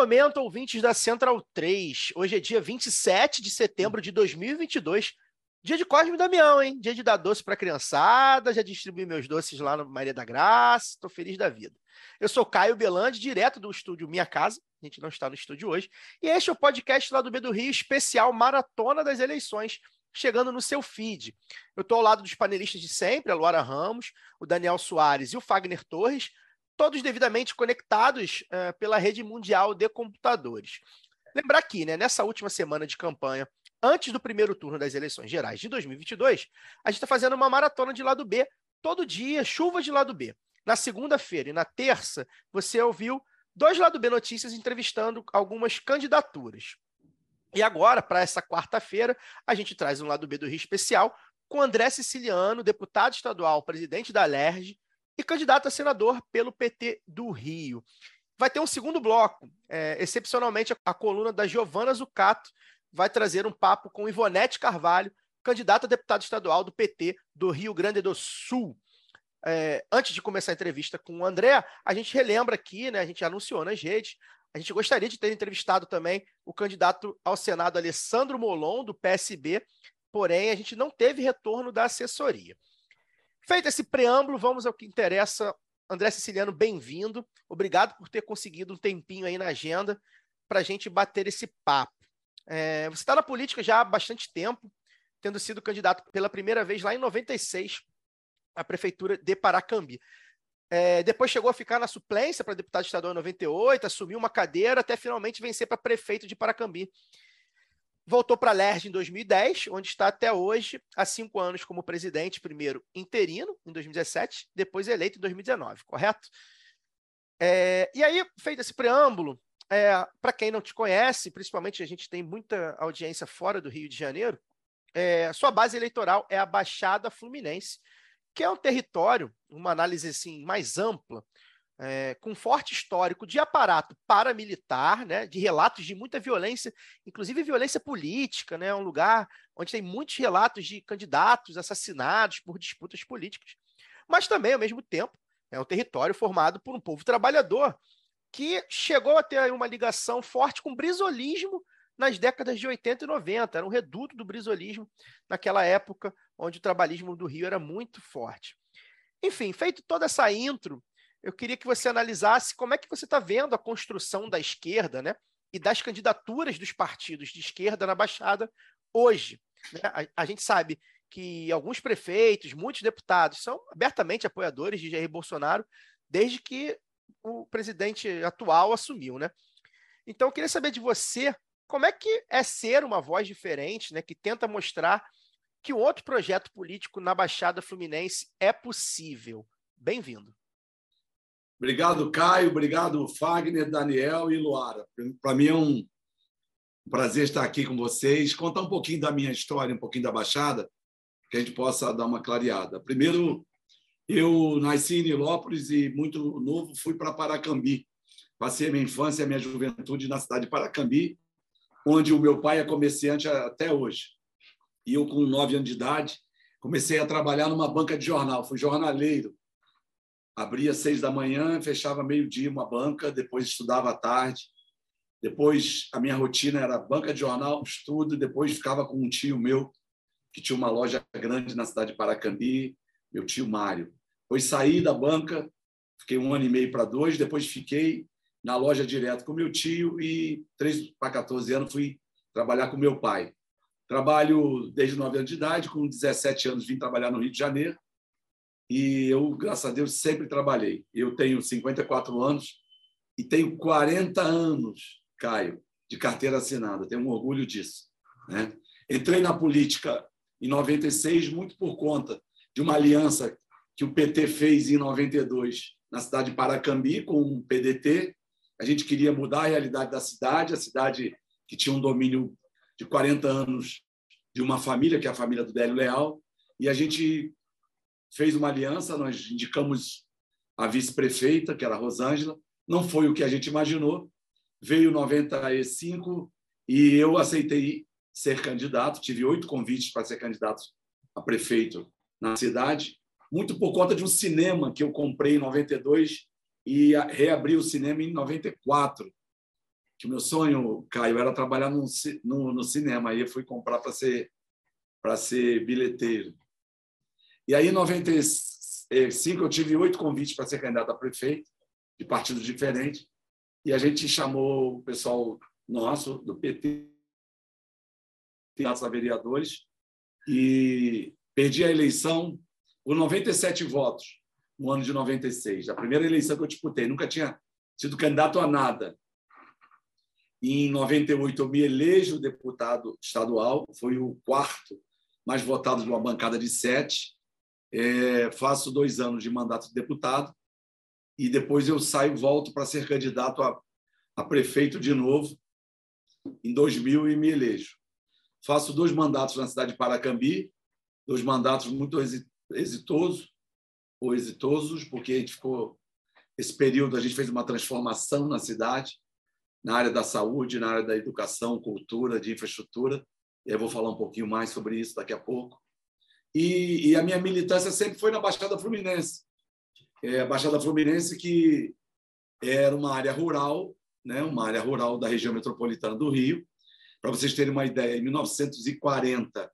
Momento, ouvintes da Central 3. Hoje é dia 27 de setembro de 2022. Dia de Cosme e Damião, hein? Dia de dar doce para criançada. Já distribuí meus doces lá no Maria da Graça. Tô feliz da vida. Eu sou Caio Belandi, direto do estúdio Minha Casa. A gente não está no estúdio hoje. E este é o podcast lá do B do Rio, especial Maratona das Eleições, chegando no seu feed. Eu estou ao lado dos panelistas de sempre, a Luara Ramos, o Daniel Soares e o Fagner Torres, todos devidamente conectados eh, pela rede mundial de computadores. Lembrar aqui, né, nessa última semana de campanha, antes do primeiro turno das eleições gerais de 2022, a gente está fazendo uma maratona de lado B, todo dia, chuva de lado B. Na segunda-feira e na terça, você ouviu dois lado B notícias entrevistando algumas candidaturas. E agora, para essa quarta-feira, a gente traz um lado B do Rio especial com André Siciliano, deputado estadual, presidente da LERJ e candidato a senador pelo PT do Rio. Vai ter um segundo bloco, é, excepcionalmente a, coluna da Giovana Zucato vai trazer um papo com Ivonete Carvalho, candidata a deputada estadual do PT do Rio Grande do Sul. É, antes de começar a entrevista com o André, a gente relembra aqui, né, a gente anunciou nas redes, a gente gostaria de ter entrevistado também o candidato ao Senado Alessandro Molon, do PSB, porém a gente não teve retorno da assessoria. Feito esse preâmbulo, vamos ao que interessa. André Siciliano, bem-vindo. Obrigado por ter conseguido um tempinho aí na agenda para a gente bater esse papo. É, você está na política já há bastante tempo, tendo sido candidato pela primeira vez lá em 96 à prefeitura de Paracambi. É, depois chegou a ficar na suplência para deputado estadual em 98, assumiu uma cadeira até finalmente vencer para prefeito de Paracambi. Voltou para a LERJ em 2010, onde está até hoje, há cinco anos como presidente, primeiro interino, em 2017, depois eleito em 2019, correto? É, e aí, feito esse preâmbulo, é, para quem não te conhece, principalmente a gente tem muita audiência fora do Rio de Janeiro, é, sua base eleitoral é a Baixada Fluminense, que é um território, uma análise assim mais ampla, é, com forte histórico de aparato paramilitar, né, de relatos de muita violência, inclusive violência política, né, um lugar onde tem muitos relatos de candidatos assassinados por disputas políticas, mas também, ao mesmo tempo, é um território formado por um povo trabalhador que chegou a ter uma ligação forte com o brisolismo nas décadas de 80 e 90, era um reduto do brisolismo naquela época, onde o trabalhismo do Rio era muito forte. Enfim, feito toda essa intro, eu queria que você analisasse como é que você está vendo a construção da esquerda, né? E das candidaturas dos partidos de esquerda na Baixada hoje. Né? A, a, gente sabe que alguns prefeitos, muitos deputados são abertamente apoiadores de Jair Bolsonaro desde que o presidente atual assumiu, né? Então eu queria saber de você como é que é ser uma voz diferente, né? Que tenta mostrar que outro projeto político na Baixada Fluminense é possível. Bem-vindo. Obrigado, Caio. Obrigado, Fagner, Daniel e Luara. Para mim é um prazer estar aqui com vocês, contar um pouquinho da minha história, um pouquinho da Baixada, que a gente possa dar uma clareada. Primeiro, eu nasci em Nilópolis e, muito novo, fui para Paracambi. Passei a minha infância e a minha juventude na cidade de Paracambi, onde o meu pai é comerciante até hoje. E eu, com nove anos de idade, comecei a trabalhar numa banca de jornal. Fui jornaleiro. Abria seis da manhã, fechava meio-dia uma banca, depois estudava à tarde. Depois, a minha rotina era banca de jornal, estudo, depois ficava com um tio meu, que tinha uma loja grande na cidade de Paracambi, meu tio Mário. Depois saí da banca, fiquei um ano e meio para dois, depois fiquei na loja direto com meu tio e, três para 14 anos, fui trabalhar com meu pai. Trabalho desde 9 anos de idade, com 17 anos vim trabalhar no Rio de Janeiro. E eu, graças a Deus, sempre trabalhei. Eu tenho 54 anos e tenho 40 anos, Caio, de carteira assinada. Tenho um orgulho disso. Né? Entrei na política em 96 muito por conta de uma aliança que o PT fez em 92 na cidade de Paracambi com um PDT. A gente queria mudar a realidade da cidade, a cidade que tinha um domínio de 40 anos de uma família, que é a família do Délio Leal, e a gente fez uma aliança, nós indicamos a vice-prefeita, que era a Rosângela, não foi o que a gente imaginou, veio 95 e eu aceitei ser candidato, tive oito convites para ser candidato a prefeito na cidade, muito por conta de um cinema que eu comprei em 92 e reabri o cinema em 94. Que o meu sonho, Caio, era trabalhar no, no, no cinema. Aí eu fui comprar para ser para ser bilheteiro. E aí, em 95, eu tive oito convites para ser candidato a prefeito, de partidos diferentes, e a gente chamou o pessoal nosso, do PT, candidatos a vereadores, e perdi a eleição por 97 votos no ano de 96, a primeira eleição que eu disputei. Nunca tinha sido candidato a nada. Em 98, eu me elejo deputado estadual, foi o quarto mais votado de uma bancada de sete. É, faço dois anos de mandato de deputado e depois eu saio volto para ser candidato a, a prefeito de novo em 2000 e me elejo. Faço dois mandatos na cidade de Paracambi, dois mandatos muito exitosos, ou exitosos, porque a gente ficou esse período a gente fez uma transformação na cidade, na área da saúde, na área da educação, cultura, de infraestrutura. E eu vou falar um pouquinho mais sobre isso daqui a pouco. E, e a minha militância sempre foi na Baixada Fluminense. É, a Baixada Fluminense que era uma área rural, né, uma área rural da região metropolitana do Rio, para vocês terem uma ideia, em 1940,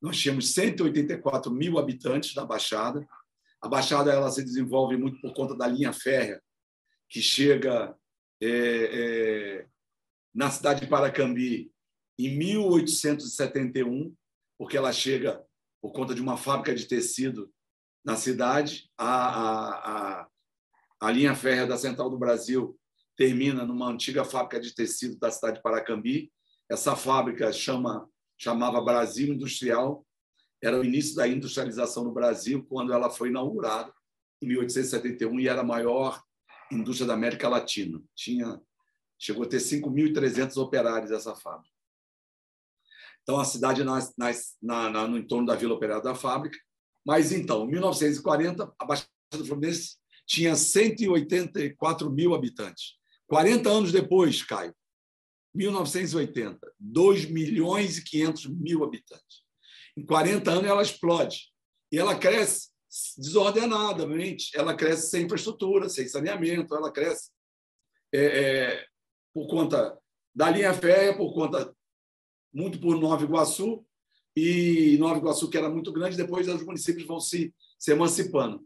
nós tínhamos 184 mil habitantes da Baixada. A Baixada ela se desenvolve muito por conta da linha férrea, que chega é, é, na cidade de Paracambi em 1871, porque ela chega por conta de uma fábrica de tecido na cidade. A, a, a, a linha férrea da Central do Brasil termina numa antiga fábrica de tecido da cidade de Paracambi, essa fábrica chama, chamava Brasil Industrial, era o início da industrialização no Brasil, quando ela foi inaugurada em 1871 e era a maior indústria da América Latina. Tinha, chegou a ter 5.300 operários essa fábrica. Então, a cidade nas, nas, na, na, no entorno da Vila Operária da fábrica. Mas, então, em 1940, a Baixada Fluminense tinha 184 mil habitantes. 40 anos depois, Caio, 1980, 2 milhões e 500 mil habitantes. Em 40 anos, ela explode. E ela cresce desordenadamente, ela cresce sem infraestrutura, sem saneamento, ela cresce é, é, por conta da linha férrea, por conta muito por Nova Iguaçu, e Nova Iguaçu, que era muito grande, depois os municípios vão se, se emancipando.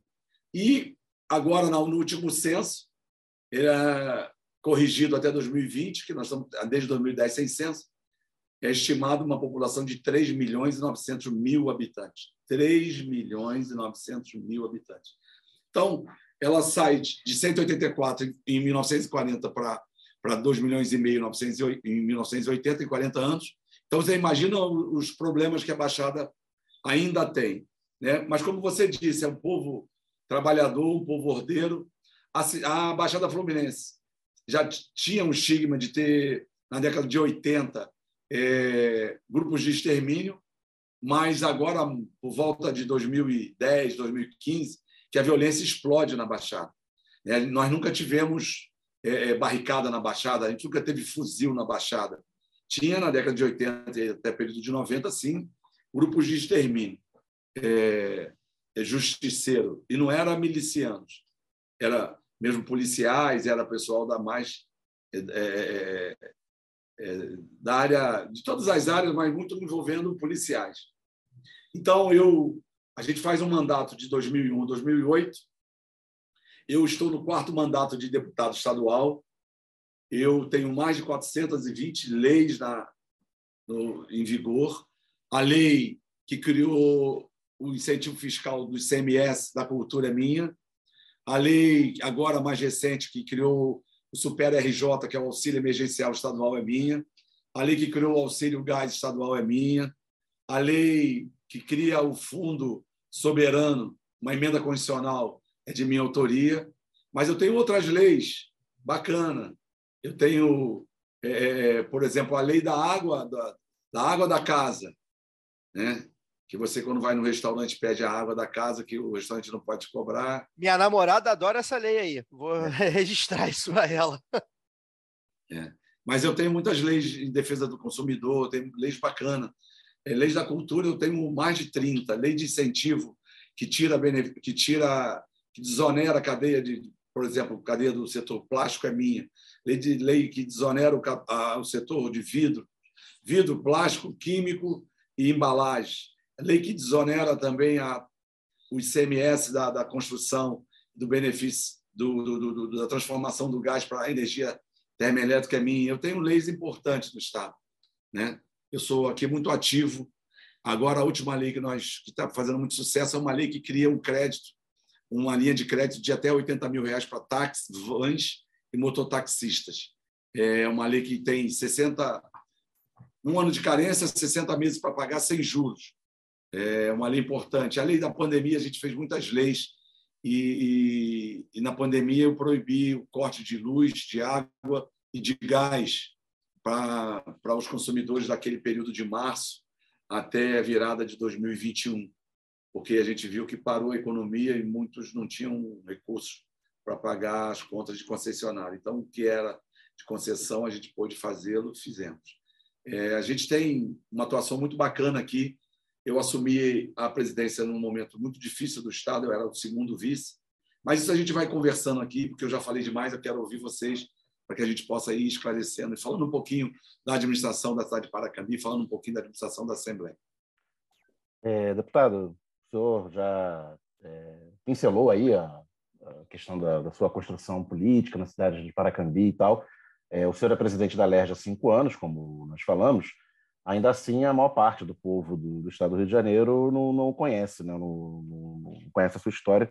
E agora, no último censo, é, corrigido até 2020, que nós estamos desde 2010 sem censo, é estimado uma população de 3 milhões e 900 mil habitantes. 3 milhões e 900 mil habitantes. Então, ela sai de 184 em 1940 para, para 2 milhões e meio em 1980, em 40 anos. Então, você imagina os problemas que a Baixada ainda tem. Né? Mas, como você disse, é um povo trabalhador, um povo ordeiro. A Baixada Fluminense já tinha um estigma de ter, na década de 80, é, grupos de extermínio, mas agora, por volta de 2010, 2015, que a violência explode na Baixada. É, nós nunca tivemos é, é, barricada na Baixada, a gente nunca teve fuzil na Baixada. Tinha na década de 80 e até período de 90, sim, grupos de extermínio. É, é, justiceiro. E não era milicianos, era mesmo policiais, era pessoal da mais é, é, é, da área de todas as áreas, mas muito envolvendo policiais. Então eu a gente faz um mandato de 2001 2008. Eu estou no quarto mandato de deputado estadual. Eu tenho mais de 420 leis na, no, em vigor. A lei que criou o incentivo fiscal do ICMS da cultura é minha a lei, agora mais recente, que criou o Super RJ, que é o auxílio emergencial estadual, é minha. A lei que criou o auxílio gás estadual é minha. A lei que cria o fundo soberano, uma emenda constitucional, é de minha autoria. Mas eu tenho outras leis bacana. Eu tenho, é, por exemplo, a lei da água, da, da água da casa, né? que você, quando vai no restaurante, pede a água da casa, que o restaurante não pode cobrar. Minha namorada adora essa lei aí. Vou é. registrar isso a ela. É. Mas eu tenho muitas leis em defesa do consumidor, tenho leis bacanas. É, leis da cultura, eu tenho mais de 30. Lei de incentivo, que tira, que tira, que desonera a cadeia de, por exemplo, a cadeia do setor plástico é minha. Lei de lei que desonera o, a, o setor de vidro, vidro, plástico, químico e embalagem. Lei que desonera também a, o ICMS da, da construção, do benefício do, do, do, da transformação do gás para a energia termoelétrica é minha. Eu tenho leis importantes no Estado. Né? Eu sou aqui muito ativo. Agora, a última lei que nós que está fazendo muito sucesso é uma lei que cria um crédito, uma linha de crédito de até 80 mil reais para táxis, vans e mototaxistas. É uma lei que tem 60, um ano de carência, 60 meses para pagar sem juros. É uma lei importante. A lei da pandemia, a gente fez muitas leis e, e, e na pandemia eu proibi o corte de luz, de água e de gás para, os consumidores daquele período de março até a virada de 2021, porque a gente viu que parou a economia e muitos não tinham recursos para pagar as contas de concessionário. Então, o que era de concessão, a gente pôde fazê-lo, fizemos. É, a gente tem uma atuação muito bacana aqui. Eu assumi a presidência num momento muito difícil do Estado, eu era o segundo vice, mas isso a gente vai conversando aqui, porque eu já falei demais, eu quero ouvir vocês para que a gente possa ir esclarecendo e falando um pouquinho da administração da cidade de Paracambi, falando um pouquinho da administração da Assembleia. É, deputado, senhor já é, pincelou aí a, a questão da, da, sua construção política na cidade de Paracambi e tal. É, o senhor é presidente da LERJ há cinco anos, como nós falamos. Ainda assim, a maior parte do povo do, do estado do Rio de Janeiro não, não conhece, né? não, não, não conhece a sua história.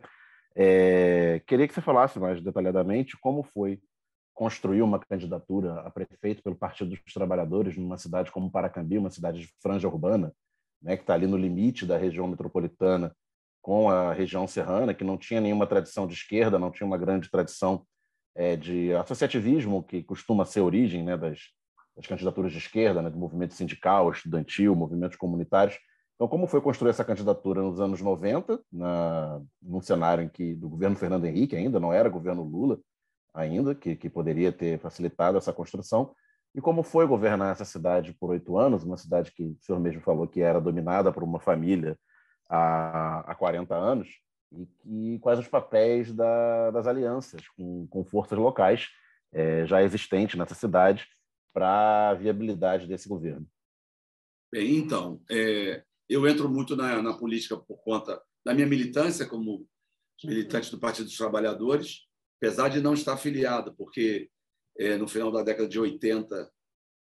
É, queria que você falasse mais detalhadamente como foi construir uma candidatura a prefeito pelo Partido dos Trabalhadores numa cidade como Paracambi, uma cidade de franja urbana, né, que está ali no limite da região metropolitana com a região serrana, que não tinha nenhuma tradição de esquerda, não tinha uma grande tradição é, de associativismo, que costuma ser origem né, das, das candidaturas de esquerda, né, do movimento sindical, estudantil, movimentos comunitários. Então, como foi construir essa candidatura nos anos 90, na, num cenário em que do governo Fernando Henrique ainda não era governo Lula, ainda, que, que poderia ter facilitado essa construção. E como foi governar essa cidade por oito anos, uma cidade que o senhor mesmo falou que era dominada por uma família há, há 40 anos, e que, quais os papéis da, das alianças com, com forças locais é, já existentes nessa cidade para a viabilidade desse governo? Bem, então, é, eu entro muito na, na política por conta da minha militância como militante do Partido dos Trabalhadores, apesar de não estar afiliado, porque no final da década de 80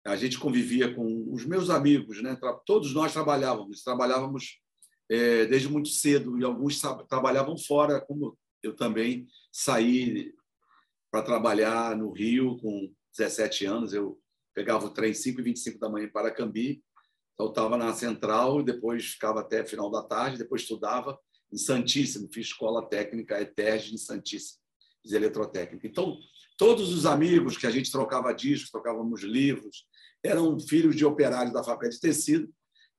a gente convivia com os meus amigos, né? todos nós trabalhávamos, trabalhávamos é, desde muito cedo, e alguns trabalhavam fora, como eu também saí para trabalhar no Rio com 17 anos. Eu pegava o trem 5 e 25 da manhã para Cambi, saltava na Central, e depois ficava até final da tarde, depois estudava em Santíssimo, fiz escola técnica ETERG em Santíssimo de eletrotécnica. Então, todos os amigos que a gente trocava discos, trocávamos livros, eram filhos de operários da fábrica de tecido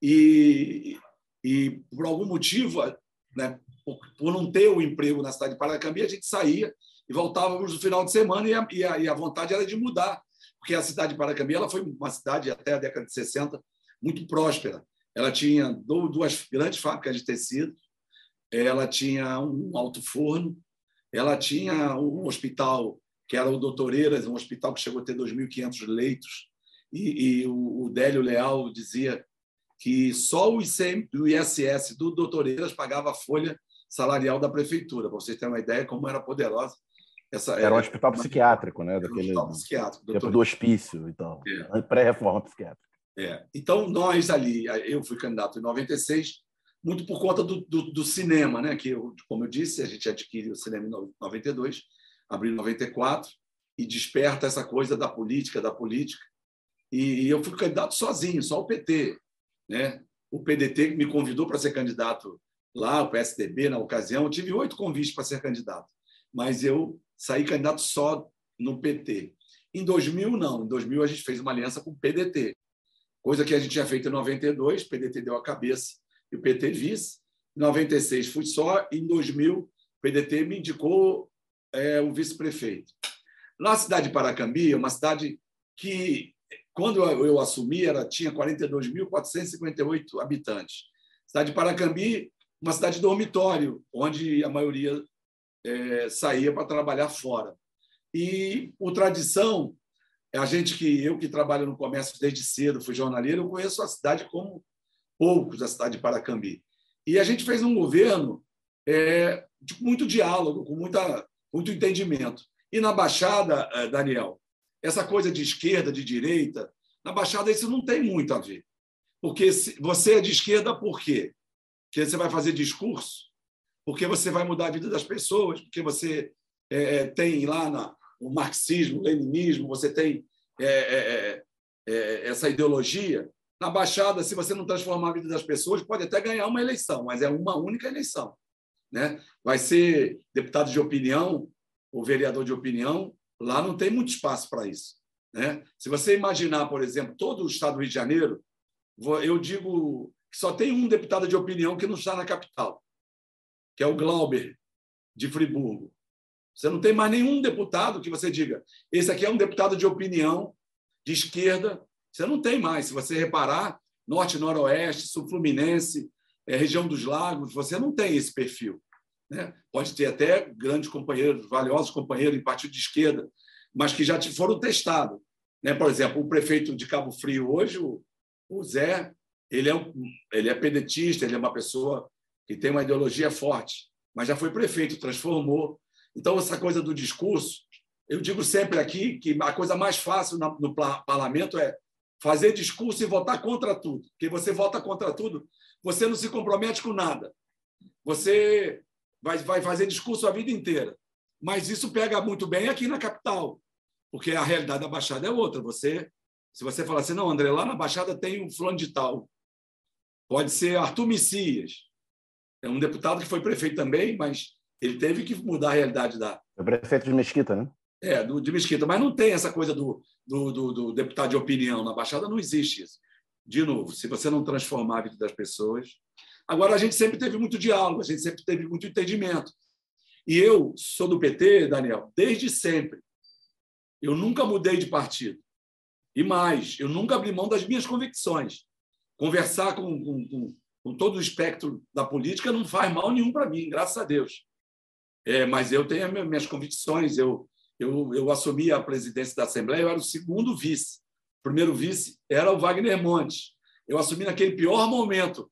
e, e por algum motivo, né, por, por, não ter o emprego na cidade de Paracambi, a gente saía e voltávamos no final de semana e a, e a, e a vontade era de mudar, porque a cidade de Paracambi ela foi uma cidade, até a década de 60, muito próspera. Ela tinha duas grandes fábricas de tecido, ela tinha um alto forno, ela tinha um hospital que era o Doutoreiras, um hospital que chegou a ter 2.500 leitos, e, e o, o Délio Leal dizia que só o, ICM, o ISS do Doutoreiras pagava a folha salarial da prefeitura, para vocês terem uma ideia como era poderosa. Essa, era um hospital psiquiátrico, né? Daquele, um hospital psiquiátrico. Tempo do hospício e tal. É. Pré-reforma psiquiátrica. É. Então, nós ali, eu fui candidato em 96, muito por conta do, do, do, cinema, né? que, como eu disse, a gente adquire o cinema em 92, abriu em 94, e desperta essa coisa da política, da política. E, eu fui candidato sozinho, só o PT. Né? O PDT me convidou para ser candidato lá, o PSDB, na ocasião. Eu tive oito convites para ser candidato, mas eu sair candidato só no PT. Em 2000, não. Em 2000, a gente fez uma aliança com o PDT, coisa que a gente tinha feito em 92, o PDT deu a cabeça e o PT vice. Em 96 fui só, em 2000 o PDT me indicou é, o vice-prefeito. Na cidade de Paracambi, é uma cidade que, quando eu assumi, era, tinha 42.458 habitantes. Cidade de Paracambi, uma cidade dormitório, onde a maioria é, saía para trabalhar fora. E, por tradição, a gente que eu que trabalho no comércio desde cedo, fui jornaleiro, eu conheço a cidade como poucos, a cidade de Paracambi. E a gente fez um governo é, de muito diálogo, com muita, muito entendimento. E na Baixada, é, Daniel, essa coisa de esquerda, de direita, na Baixada isso não tem muito a ver. Porque você é de esquerda por quê? Porque você vai fazer discurso? Porque você vai mudar a vida das pessoas? Porque você é, tem lá na, o marxismo, o leninismo, você tem é, é, essa ideologia? Na Baixada, se você não transformar a vida das pessoas, pode até ganhar uma eleição, mas é uma única eleição. Né? Vai ser deputado de opinião ou vereador de opinião, lá não tem muito espaço para isso. Né? Se você imaginar, por exemplo, todo o estado do Rio de Janeiro, eu digo que só tem um deputado de opinião que não está na capital, que é o Glauber, de Friburgo. Você não tem mais nenhum deputado que você diga, esse aqui é um deputado de opinião, de esquerda, você não tem mais. Se você reparar, Norte, Noroeste, Sul Fluminense, é, região dos Lagos, você não tem esse perfil. Né? Pode ter até grandes companheiros, valiosos companheiros em partido de esquerda, mas que já foram testados. Né? Por exemplo, o prefeito de Cabo Frio hoje, o, o Zé, ele é, um, ele é pedetista, ele é uma pessoa que tem uma ideologia forte, mas já foi prefeito, transformou. Então, essa coisa do discurso, eu digo sempre aqui que a coisa mais fácil no parlamento é fazer discurso e votar contra tudo. Porque você vota contra tudo, você não se compromete com nada. Você vai, vai fazer discurso a vida inteira. Mas isso pega muito bem aqui na capital, porque a realidade da Baixada é outra. Você, se você falar assim, não, André, lá na Baixada tem um fulano de tal. Pode ser Arthur Messias. É um deputado que foi prefeito também, mas ele teve que mudar a realidade da. É prefeito de Mesquita, né? É, do, de Mesquita. Mas não tem essa coisa do, do, do, do deputado de opinião. Na Baixada não existe isso. De novo, se você não transformar a vida das pessoas. Agora, a gente sempre teve muito diálogo, a gente sempre teve muito entendimento. E eu sou do PT, Daniel, desde sempre. Eu nunca mudei de partido. E mais, eu nunca abri mão das minhas convicções. Conversar com, com, com, com todo o espectro da política não faz mal nenhum para mim, graças a Deus. É, mas eu tenho as minhas convicções. Eu, eu, eu assumi a presidência da Assembleia, eu era o segundo vice. Primeiro vice era o Wagner Montes. Eu assumi naquele pior momento.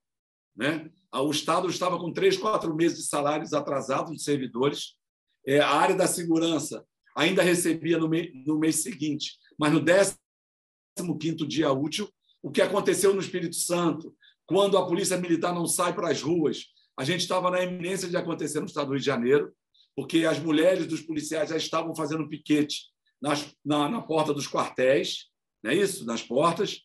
Né? O Estado estava com três, quatro meses de salários atrasados dos servidores. É, a área da segurança ainda recebia no, mês, seguinte, mas no 15 dia útil, o que aconteceu no Espírito Santo, quando a Polícia Militar não sai para as ruas, a gente estava na iminência de acontecer no Estado do Rio de Janeiro, porque as mulheres dos policiais já estavam fazendo piquete nas, na, na porta dos quartéis, não é isso? Nas portas.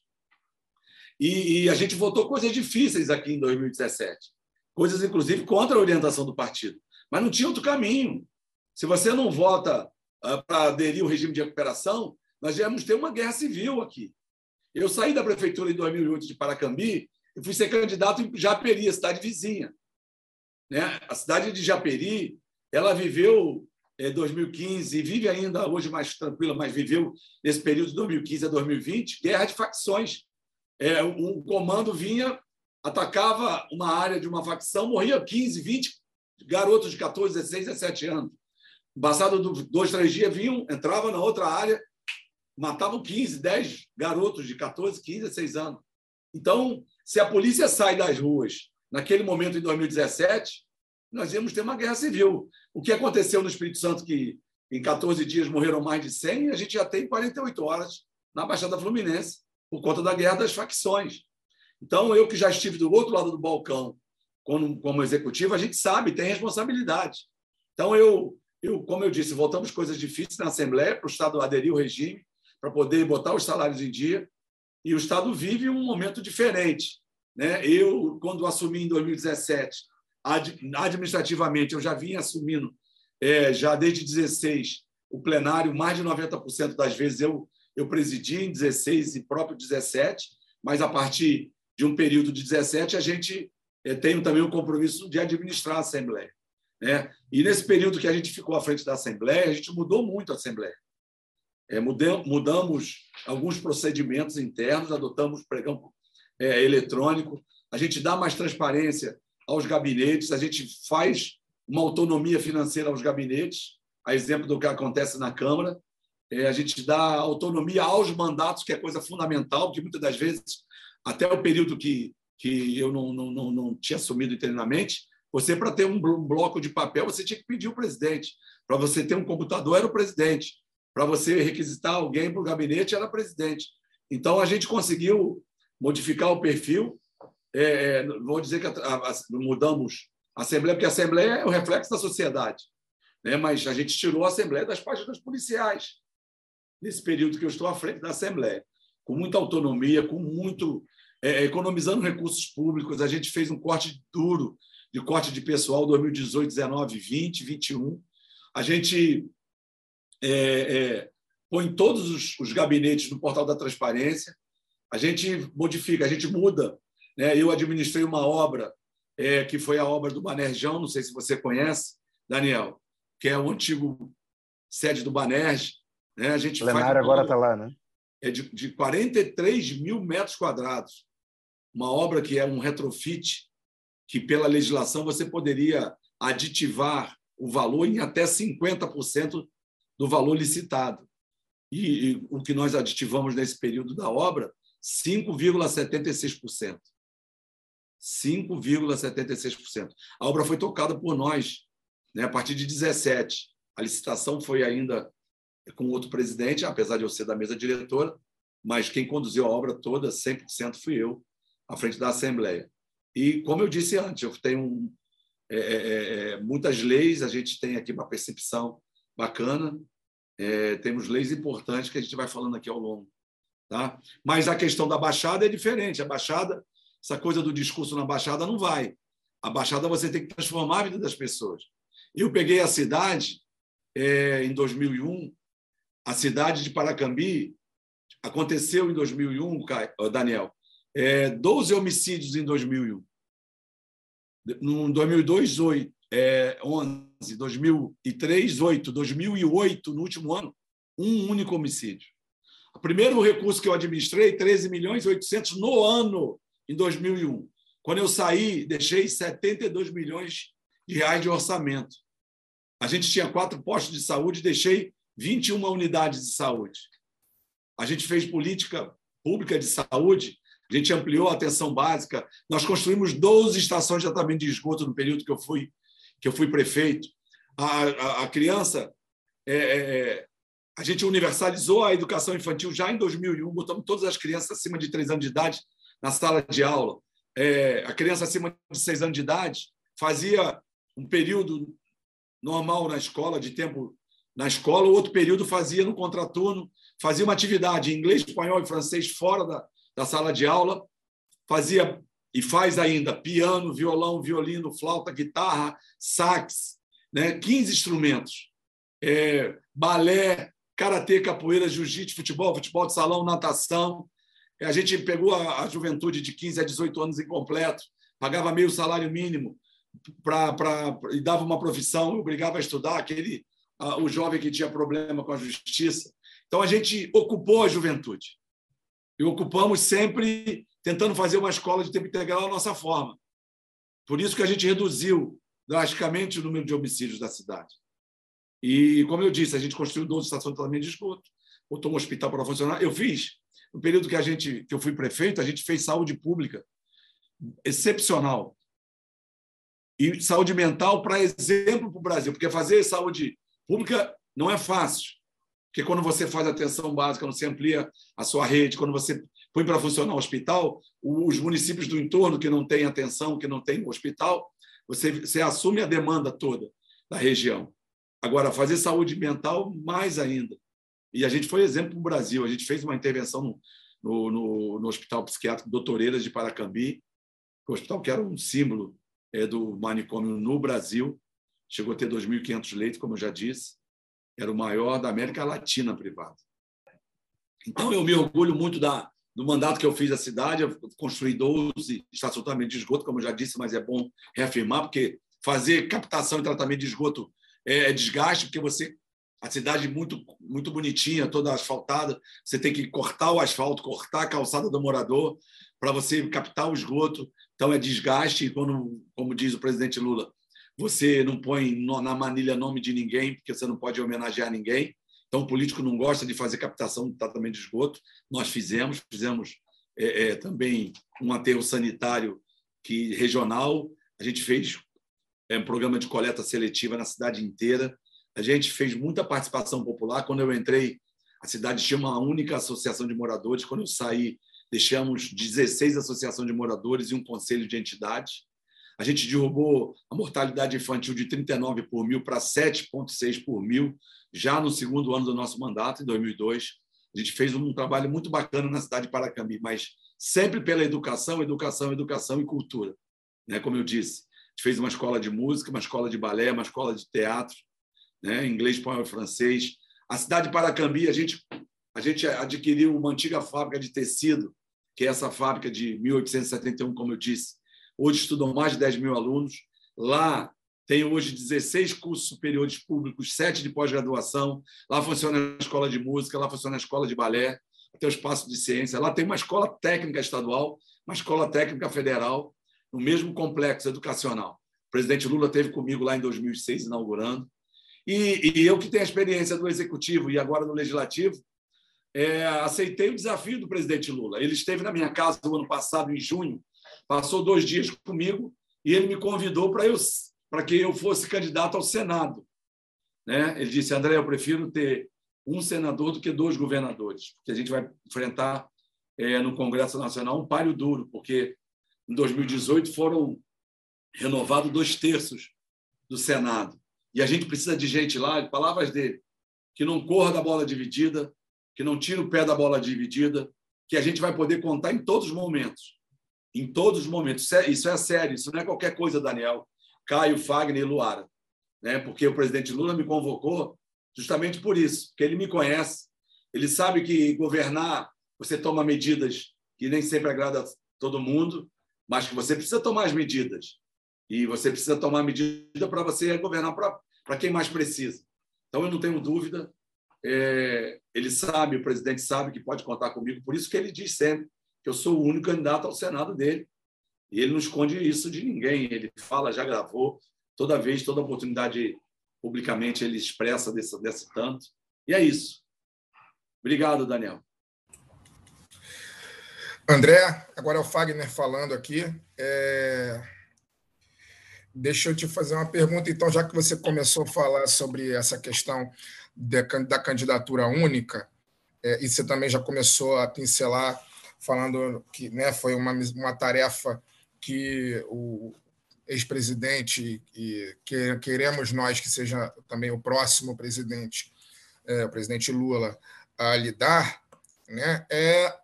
E, e, a gente votou coisas difíceis aqui em 2017. Coisas, inclusive, contra a orientação do partido. Mas não tinha outro caminho. Se você não vota uh, para aderir ao regime de recuperação, nós íamos ter uma guerra civil aqui. Eu saí da prefeitura em 2008 de Paracambi e fui ser candidato em Japeri, a cidade vizinha. Né? A cidade de Japeri ela viveu 2015 e vive ainda hoje mais tranquila, mas viveu nesse período de 2015 a 2020 guerra de facções. É, comando vinha, atacava uma área de uma facção, morria 15, 20 garotos de 14, 16, 17 anos. Passado dois, três dias, vinham, entravam na outra área, matavam 15, 10 garotos de 14, 15, 16 anos. Então, se a polícia sai das ruas naquele momento, em 2017, nós íamos ter uma guerra civil. O que aconteceu no Espírito Santo, que em 14 dias morreram mais de 100, a gente já tem 48 horas na Baixada Fluminense, por conta da guerra das facções. Então, eu que já estive do outro lado do balcão como, como executivo, a gente sabe, tem responsabilidade. Então, eu, eu, como eu disse, voltamos coisas difíceis na Assembleia para o Estado aderir ao regime, para poder botar os salários em dia, e o Estado vive um momento diferente. Né? Eu, quando assumi em 2017, administrativamente, eu já vinha assumindo É, já desde 16, o plenário, mais de 90% das vezes eu, eu presidi em 16 e próprio 17, mas a partir de um período de 17, a gente é, tem também o compromisso de administrar a Assembleia. Né? E nesse período que a gente ficou à frente da Assembleia, a gente mudou muito a Assembleia. É, mudamos alguns procedimentos internos, adotamos pregão é, eletrônico, a gente dá mais transparência aos gabinetes, a gente faz uma autonomia financeira aos gabinetes, a exemplo do que acontece na Câmara. É, a gente dá autonomia aos mandatos, que é coisa fundamental, porque muitas das vezes, até o período que, que eu não, não, não, não tinha assumido internamente, você, para ter um bloco de papel, você tinha que pedir o presidente. Para você ter um computador, era o presidente. Para você requisitar alguém para o gabinete, era o presidente. Então, a gente conseguiu modificar o perfil. É, é vou dizer que a, a, mudamos a Assembleia, porque a Assembleia é o reflexo da sociedade. Né? Mas a gente tirou a Assembleia das páginas policiais, nesse período que eu estou à frente da Assembleia. Com muita autonomia, com muito. É, economizando recursos públicos, a gente fez um corte duro de corte de pessoal 2018, 19, 20, 21. A gente é, é, põe todos os, os, gabinetes no portal da transparência, a gente modifica, a gente muda. Né? Eu administrei uma obra é, que foi a obra do Banerjão, não sei se você conhece, Daniel, que é o antigo sede do Banerj. Né? A gente o plenário agora está lá, né? É de, de 43 mil metros quadrados. Uma obra que é um retrofit que, pela legislação, você poderia aditivar o valor em até 50% do valor licitado. E, e, o que nós aditivamos nesse período da obra, 5,76%. 5,76%. A obra foi tocada por nós né, a partir de 17. A licitação foi ainda com outro presidente, apesar de eu ser da mesa diretora, mas quem conduziu a obra toda, 100% fui eu, à frente da Assembleia. E, como eu disse antes, eu tenho é, é, é, é, muitas leis, a gente tem aqui uma percepção bacana, é, temos leis importantes que a gente vai falando aqui ao longo. Tá? Mas a questão da Baixada é diferente. A Baixada, essa coisa do discurso na Baixada não vai. A Baixada você tem que transformar a vida das pessoas. Eu peguei a cidade é, em 2001, a cidade de Paracambi, aconteceu em 2001, Daniel, é, 12 homicídios em 2001. No 2002, 8, é, 11, 2003, 8, 2008, no último ano, um único homicídio. O primeiro recurso que eu administrei, 13 milhões e 800 no ano, em 2001. Quando eu saí, deixei 72 milhões de reais de orçamento. A gente tinha quatro postos de saúde, deixei 21 unidades de saúde. A gente fez política pública de saúde a gente ampliou a atenção básica. Nós construímos 12 estações de tratamento de esgoto no período que eu fui, que eu fui prefeito. A, a, a criança, é, é, é a gente universalizou a educação infantil já em 2001, botamos todas as crianças acima de 3 anos de idade na sala de aula. É, a criança acima de 6 anos de idade fazia um período normal na escola, de tempo na escola, outro período fazia no contraturno, fazia uma atividade em inglês, espanhol e francês fora da, da sala de aula, fazia e faz ainda piano, violão, violino, flauta, guitarra, sax, né? 15 instrumentos. É, balé, karatê, capoeira, jiu-jitsu, futebol, futebol de salão, natação. A gente pegou a, a, juventude de 15 a 18 anos incompleto, pagava meio salário mínimo pra, pra, e dava uma profissão, obrigava a estudar aquele o jovem que tinha problema com a justiça. Então a gente ocupou a juventude e ocupamos sempre tentando fazer uma escola de tempo integral à nossa forma. Por isso que a gente reduziu drasticamente o número de homicídios da cidade. E, como eu disse, a gente construiu 12 estações de tratamento de esgoto, botou um hospital para funcionar. Eu fiz, no período que, a gente, que eu fui prefeito, a gente fez saúde pública excepcional. E saúde mental para exemplo para o Brasil, porque fazer saúde pública não é fácil. Porque quando você faz atenção básica, quando você amplia a sua rede, quando você põe para funcionar o hospital, os municípios do entorno que não têm atenção, que não têm hospital, você, você assume a demanda toda da região. Agora, fazer saúde mental, mais ainda. E a gente foi exemplo para o Brasil. A gente fez uma intervenção no, no, no, no Hospital Psiquiátrico Doutoreiras de Paracambi, o hospital que era um símbolo é, do manicômio no Brasil. chegou a ter 2.500 leitos, como eu já disse, era o maior da América Latina privado. Então, eu me orgulho muito da, do mandato que eu fiz à cidade. Eu construí 12 estacionamentos de esgoto, como eu já disse, mas é bom reafirmar, porque fazer captação e tratamento de esgoto é, é desgaste, porque você a cidade muito muito bonitinha, toda asfaltada, você tem que cortar o asfalto, cortar a calçada do morador para você captar o esgoto. Então é desgaste e quando, como diz o presidente Lula, você não põe na manilha nome de ninguém, porque você não pode homenagear ninguém. Então, o político não gosta de fazer captação de tratamento de esgoto. Nós fizemos, fizemos é, é, também um aterro sanitário que regional. A gente fez é, um programa de coleta seletiva na cidade inteira. A gente fez muita participação popular. Quando eu entrei, a cidade tinha uma única associação de moradores. Quando eu saí, deixamos 16 associações de moradores e um conselho de entidades. A gente derrubou a mortalidade infantil de 39 por mil para 7,6 por mil, já no segundo ano do nosso mandato, em 2002. A gente fez um trabalho muito bacana na cidade de Paracambi, mas sempre pela educação, educação, educação e cultura. Né? Como eu disse, a gente fez uma escola de música, uma escola de balé, uma escola de teatro, né? inglês, espanhol e francês. A cidade de Paracambi, a gente, a gente adquiriu uma antiga fábrica de tecido, que é essa fábrica de 1871, como eu disse, Hoje estudam mais de 10 mil alunos. Lá tem hoje 16 cursos superiores públicos, 7 de pós-graduação. Lá funciona a escola de música, lá funciona a escola de balé, tem o espaço de ciência. Lá tem uma escola técnica estadual, uma escola técnica federal, no mesmo complexo educacional. O presidente Lula teve comigo lá em 2006, inaugurando. E, e eu que tenho a experiência do executivo e agora no legislativo, é, aceitei o desafio do presidente Lula. Ele esteve na minha casa no ano passado, em junho, passou dois dias comigo e ele me convidou para eu para que eu fosse candidato ao Senado. Né? Ele disse, André, eu prefiro ter um senador do que dois governadores, porque a gente vai enfrentar é, no Congresso Nacional um páreo duro, porque em 2018 foram renovados dois terços do Senado. E a gente precisa de gente lá, palavras dele, que não corra da bola dividida, que não tire o pé da bola dividida, que a gente vai poder contar em todos os momentos em todos os momentos. Isso é, é sério, isso não é qualquer coisa, Daniel, Caio, Fagner e Luara. Né? Porque o presidente Lula me convocou justamente por isso, porque ele me conhece, ele sabe que governar, você toma medidas que nem sempre agrada a todo mundo, mas que você precisa tomar as medidas. E você precisa tomar medida para você governar para quem mais precisa. Então, eu não tenho dúvida. É, ele sabe, o presidente sabe que pode contar comigo, por isso que ele diz sempre que eu sou o único candidato ao Senado dele. E ele não esconde isso de ninguém. Ele fala, já gravou, toda vez, toda oportunidade publicamente ele expressa desse, desse tanto. E é isso. Obrigado, Daniel. André, agora é o Fagner falando aqui. É... Deixa eu te fazer uma pergunta, então, já que você começou a falar sobre essa questão da candidatura única, é, e você também já começou a pincelar falando que né, foi uma, uma tarefa que o ex-presidente e que queremos nós que seja também o próximo presidente, é, o presidente Lula, a lidar, né? É,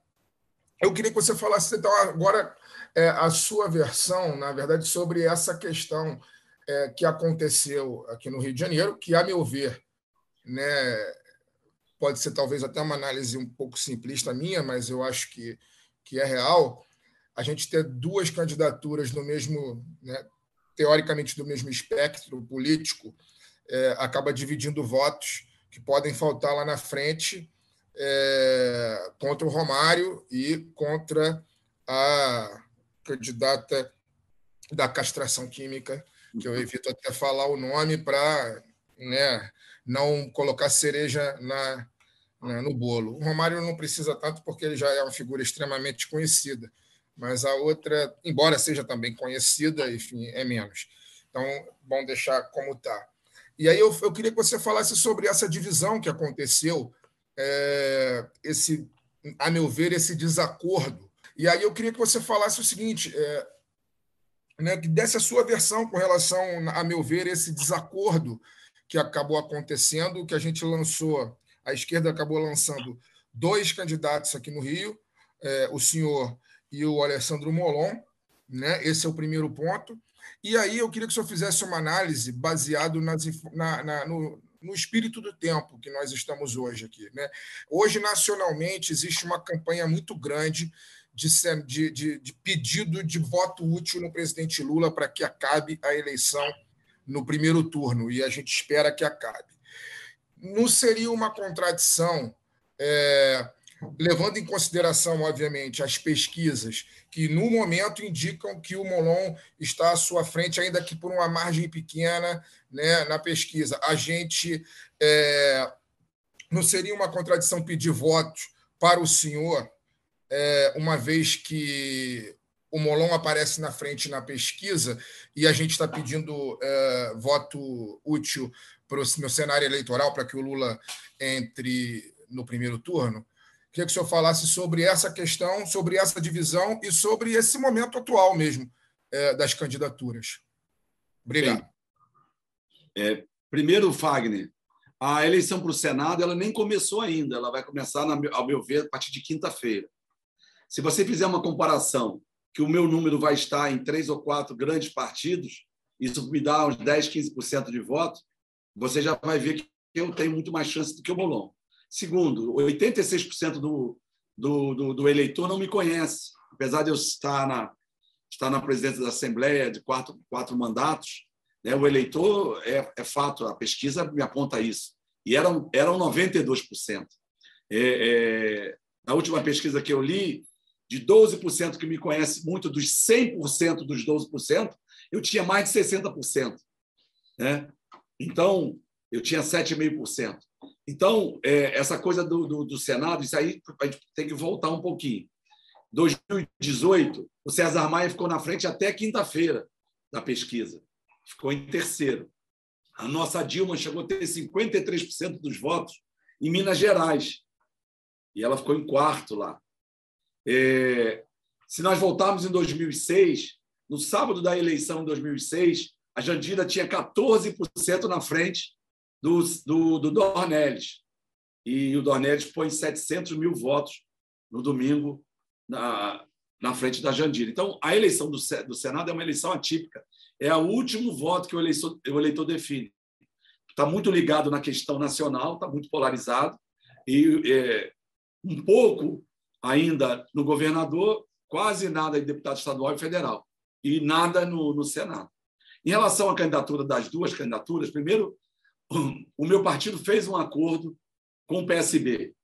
eu queria que você falasse então agora é, a sua versão, na verdade, sobre essa questão é, que aconteceu aqui no Rio de Janeiro, que a meu ver, né, pode ser talvez até uma análise um pouco simplista minha, mas eu acho que, que é real, a gente ter duas candidaturas no mesmo, né, teoricamente do mesmo espectro político, é, acaba dividindo votos que podem faltar lá na frente é, contra o Romário e contra a candidata da castração química, que eu evito até falar o nome para né, não colocar cereja na, na, no bolo. O Romário não precisa tanto porque ele já é uma figura extremamente conhecida, mas a outra, embora seja também conhecida, enfim, é menos. Então, bom deixar como está. E aí eu, eu queria que você falasse sobre essa divisão que aconteceu, é, esse, a meu ver, esse desacordo. E aí eu queria que você falasse o seguinte, é, né, que desse a sua versão com relação, a meu ver, esse desacordo que acabou acontecendo, que a gente lançou, a esquerda acabou lançando dois candidatos aqui no Rio, é, o senhor e o Alessandro Molon, né? Esse é o primeiro ponto. E aí eu queria que o senhor fizesse uma análise baseado nas, na, na, no, no espírito do tempo que nós estamos hoje aqui. Né? Hoje, nacionalmente, existe uma campanha muito grande de, de, de, de pedido de voto útil no presidente Lula para que acabe a eleição no primeiro turno, e a gente espera que acabe. Não seria uma contradição é, levando em consideração, obviamente, as pesquisas que, no momento, indicam que o Molon está à sua frente, ainda que por uma margem pequena né, na pesquisa. A gente é, não seria uma contradição pedir votos para o senhor, é, uma vez que o Molon aparece na frente na pesquisa e a gente está pedindo é, voto útil para o meu cenário eleitoral para que o Lula entre no primeiro turno. Queria que o senhor falasse sobre essa questão, sobre essa divisão e sobre esse momento atual mesmo é, das candidaturas. Obrigado. É, primeiro, Fagner, a eleição para o Senado ela nem começou ainda, ela vai começar, ao meu ver, a partir de quinta-feira. Se você fizer uma comparação, que o meu número vai estar em três ou quatro grandes partidos, isso me dá uns 10, 15% de votos, você já vai ver que eu tenho muito mais chance do que o Bolon. Segundo, 86% do, do, do, do, eleitor não me conhece, apesar de eu estar na, estar na presidência da Assembleia de quatro, quatro mandatos. Né, o eleitor, é, é fato, a pesquisa me aponta isso. E eram, eram 92%. É, é, na última pesquisa que eu li, de 12% que me conhece muito, dos 100% dos 12%, eu tinha mais de 60%. Né? Então, eu tinha 7,5%. Então, é, essa coisa do, do, do, Senado, isso aí a gente tem que voltar um pouquinho. 2018, o César Maia ficou na frente até quinta-feira da pesquisa. Ficou em terceiro. A nossa Dilma chegou a ter 53% dos votos em Minas Gerais. E ela ficou em quarto lá. É, se nós voltarmos em 2006, no sábado da eleição de 2006, a Jandira tinha 14% na frente do, do, do Dornelles. E o Dornelles põe 700 mil votos no domingo na, na frente da Jandira. Então, a eleição do, do Senado é uma eleição atípica. É o último voto que o eleitor, o eleitor define. Está muito ligado na questão nacional, está muito polarizado. E é, um pouco ainda no governador, quase nada em deputado estadual e federal. E nada no, no Senado. Em relação à candidatura das duas candidaturas, primeiro, o meu partido fez um acordo com o PSB,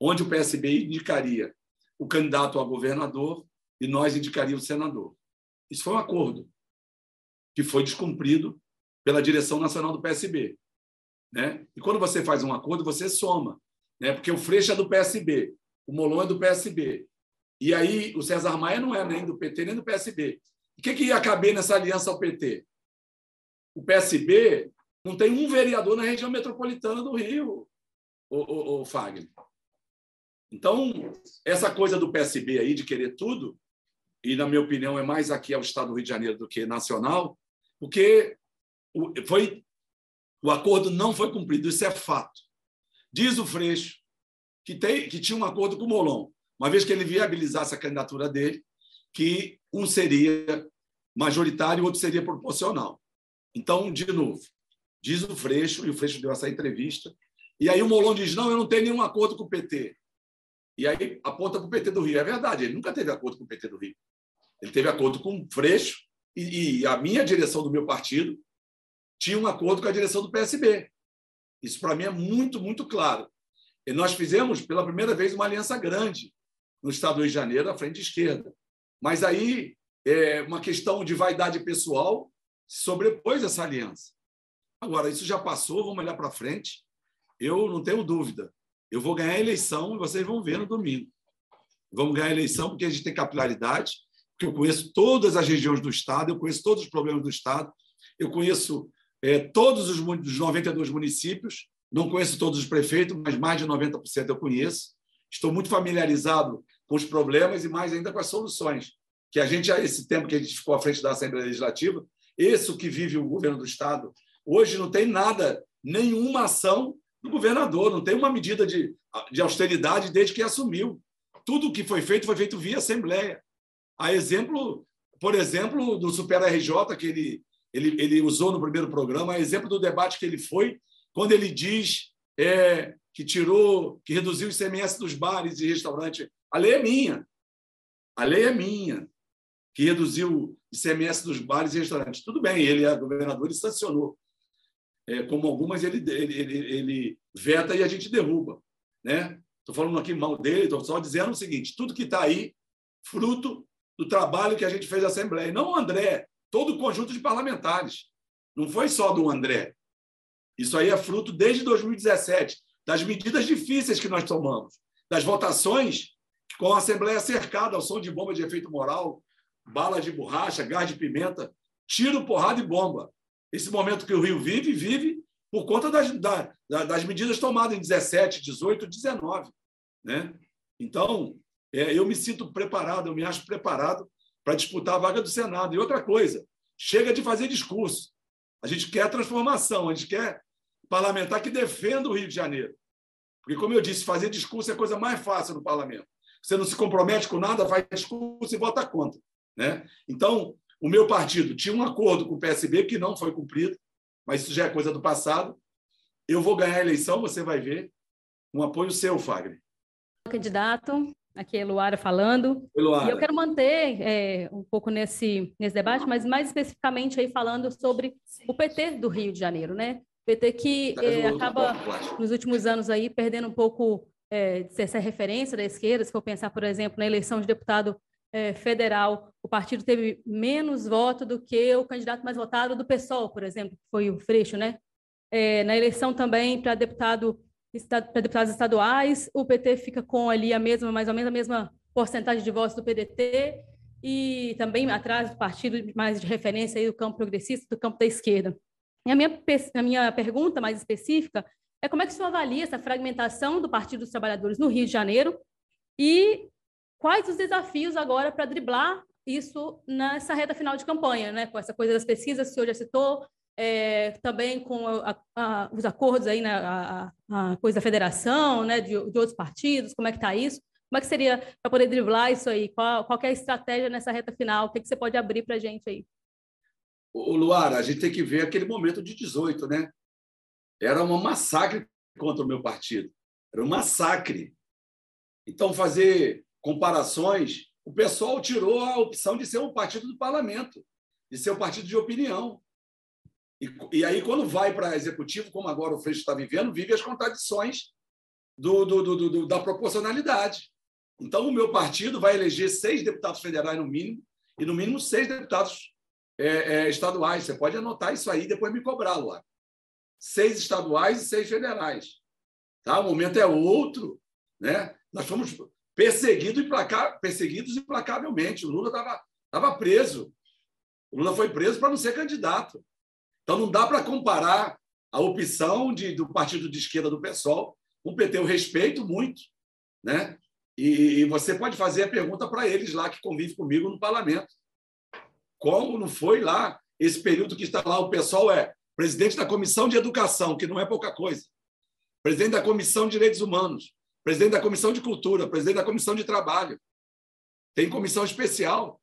onde o PSB indicaria o candidato a governador e nós indicaríamos o senador. Isso foi um acordo que foi descumprido pela direção nacional do PSB. Né? E quando você faz um acordo, você soma, né? porque o Freixo é do PSB, o Molon é do PSB. E aí o César Maia não é nem do PT nem do PSB. O que, que ia caber nessa aliança ao PT? O PSB não tem um vereador na região metropolitana do Rio, o, o, o Fagner. Então, essa coisa do PSB aí de querer tudo, e na minha opinião é mais aqui ao estado do Rio de Janeiro do que nacional, porque foi o acordo não foi cumprido, isso é fato. Diz o Freixo que, tem, que tinha um acordo com o Molon, uma vez que ele viabilizasse a candidatura dele, que um seria majoritário e o outro seria proporcional. Então, de novo, diz o Freixo, e o Freixo deu essa entrevista, e aí o Molon diz: não, eu não tenho nenhum acordo com o PT. E aí aponta para o PT do Rio. É verdade, ele nunca teve acordo com o PT do Rio. Ele teve acordo com o Freixo, e, e a minha direção do meu partido tinha um acordo com a direção do PSB. Isso para mim é muito, muito claro. E nós fizemos pela primeira vez uma aliança grande no estado do Rio de Janeiro, à frente esquerda. Mas aí é uma questão de vaidade pessoal sobrepôs essa aliança. Agora, isso já passou, vamos olhar para frente. Eu não tenho dúvida. Eu vou ganhar a eleição e vocês vão ver no domingo. Vamos ganhar a eleição porque a gente tem capilaridade, porque eu conheço todas as regiões do Estado, eu conheço todos os problemas do Estado, eu conheço é, todos os, os 92 municípios, não conheço todos os prefeitos, mas mais de 90% eu conheço. Estou muito familiarizado com os problemas e mais ainda com as soluções. Que a gente, esse tempo que a gente ficou à frente da Assembleia Legislativa, esse que vive o governo do Estado Hoje não tem nada, nenhuma ação do governador, não tem uma medida de, de austeridade desde que assumiu. Tudo o que foi feito foi feito via Assembleia. A exemplo por exemplo, do Super RJ, que ele, ele, ele usou no primeiro programa, exemplo do debate que ele foi, quando ele diz é, que tirou, que reduziu o ICMS dos bares e restaurantes. A lei é minha. A lei é minha, que reduziu o ICMS dos bares e restaurantes. Tudo bem, ele é governador e sancionou. É, como algumas ele, ele, ele, ele veta e a gente derruba. Né? Estou falando aqui mal dele, estou só dizendo o seguinte: tudo que está aí, fruto do trabalho que a gente fez na Assembleia. Não o André, todo o conjunto de parlamentares. Não foi só do André. Isso aí é fruto desde 2017, das medidas difíceis que nós tomamos, das votações com a Assembleia cercada ao som de bomba de efeito moral, bala de borracha, gás de pimenta, tiro, porrada e bomba. Esse momento que o Rio vive, vive por conta das, das medidas tomadas em 17, 18, 19. Né? Então, é, eu me sinto preparado, eu me acho preparado para disputar a vaga do Senado. E outra coisa, chega de fazer discurso. A gente quer transformação, a gente quer parlamentar que defenda o Rio de Janeiro. Porque, como eu disse, fazer discurso é a coisa mais fácil no parlamento. Você não se compromete com nada, faz discurso e vota contra. Né? Então, o meu partido tinha um acordo com o PSB que não foi cumprido, mas isso já é coisa do passado. Eu vou ganhar a eleição, você vai ver. Um apoio seu, Fagner. Candidato, aqui é Luara falando. Luara. E eu quero manter é, um pouco nesse, nesse debate, mas mais especificamente aí falando sobre o PT do Rio de Janeiro, né? PT que é, acaba, nos últimos anos aí, perdendo um pouco de essa referência da esquerda, se for pensar, por exemplo, na eleição de deputado é, federal, o partido teve menos voto do que o candidato mais votado do PSOL, por exemplo, que foi o Freixo, né? É, na eleição também para deputado para deputados estaduais, o PT fica com ali a mesma, mais ou menos a mesma porcentagem de votos do PDT e também atrás do partido mais de referência aí do campo progressista, do campo da esquerda. E a minha, a minha pergunta mais específica é como é que o senhor avalia essa fragmentação do Partido dos Trabalhadores no Rio de Janeiro e quais os desafios agora para driblar isso nessa reta final de campanha, né? Com essa coisa das pesquisas que o senhor já citou, é, também com a, a, os acordos aí na a, coisa da federação, né? De, de, outros partidos, como é que está isso? Como é que seria para poder driblar isso aí? Qual, qual é a estratégia nessa reta final? O que, que você pode abrir para a gente aí? O Luara, a gente tem que ver aquele momento de 18, né? Era um massacre contra o meu partido. Era um massacre. Então, fazer comparações, o pessoal tirou a opção de ser um partido do parlamento, de ser um partido de opinião. E, e aí, quando vai para executivo, como agora o Freixo está vivendo, vive as contradições do, do, do, do, da proporcionalidade. Então, o meu partido vai eleger seis deputados federais, no mínimo, e no mínimo seis deputados é, é, estaduais. Você pode anotar isso aí e depois me cobrar, Luar. Seis estaduais e seis federais. Tá? O momento é outro. Né? Nós fomos perseguidos, implaca... perseguidos implacavelmente. O Lula estava tava preso. O Lula foi preso para não ser candidato. Então, não dá para comparar a opção de, do partido de esquerda do PSOL o PT. Eu respeito muito. Né? E, e você pode fazer a pergunta para eles lá que convivem comigo no parlamento. Como não foi lá esse período que está lá? O pessoal é presidente da Comissão de Educação, que não é pouca coisa, presidente da Comissão de Direitos Humanos, presidente da Comissão de Cultura, presidente da Comissão de Trabalho. Tem comissão especial.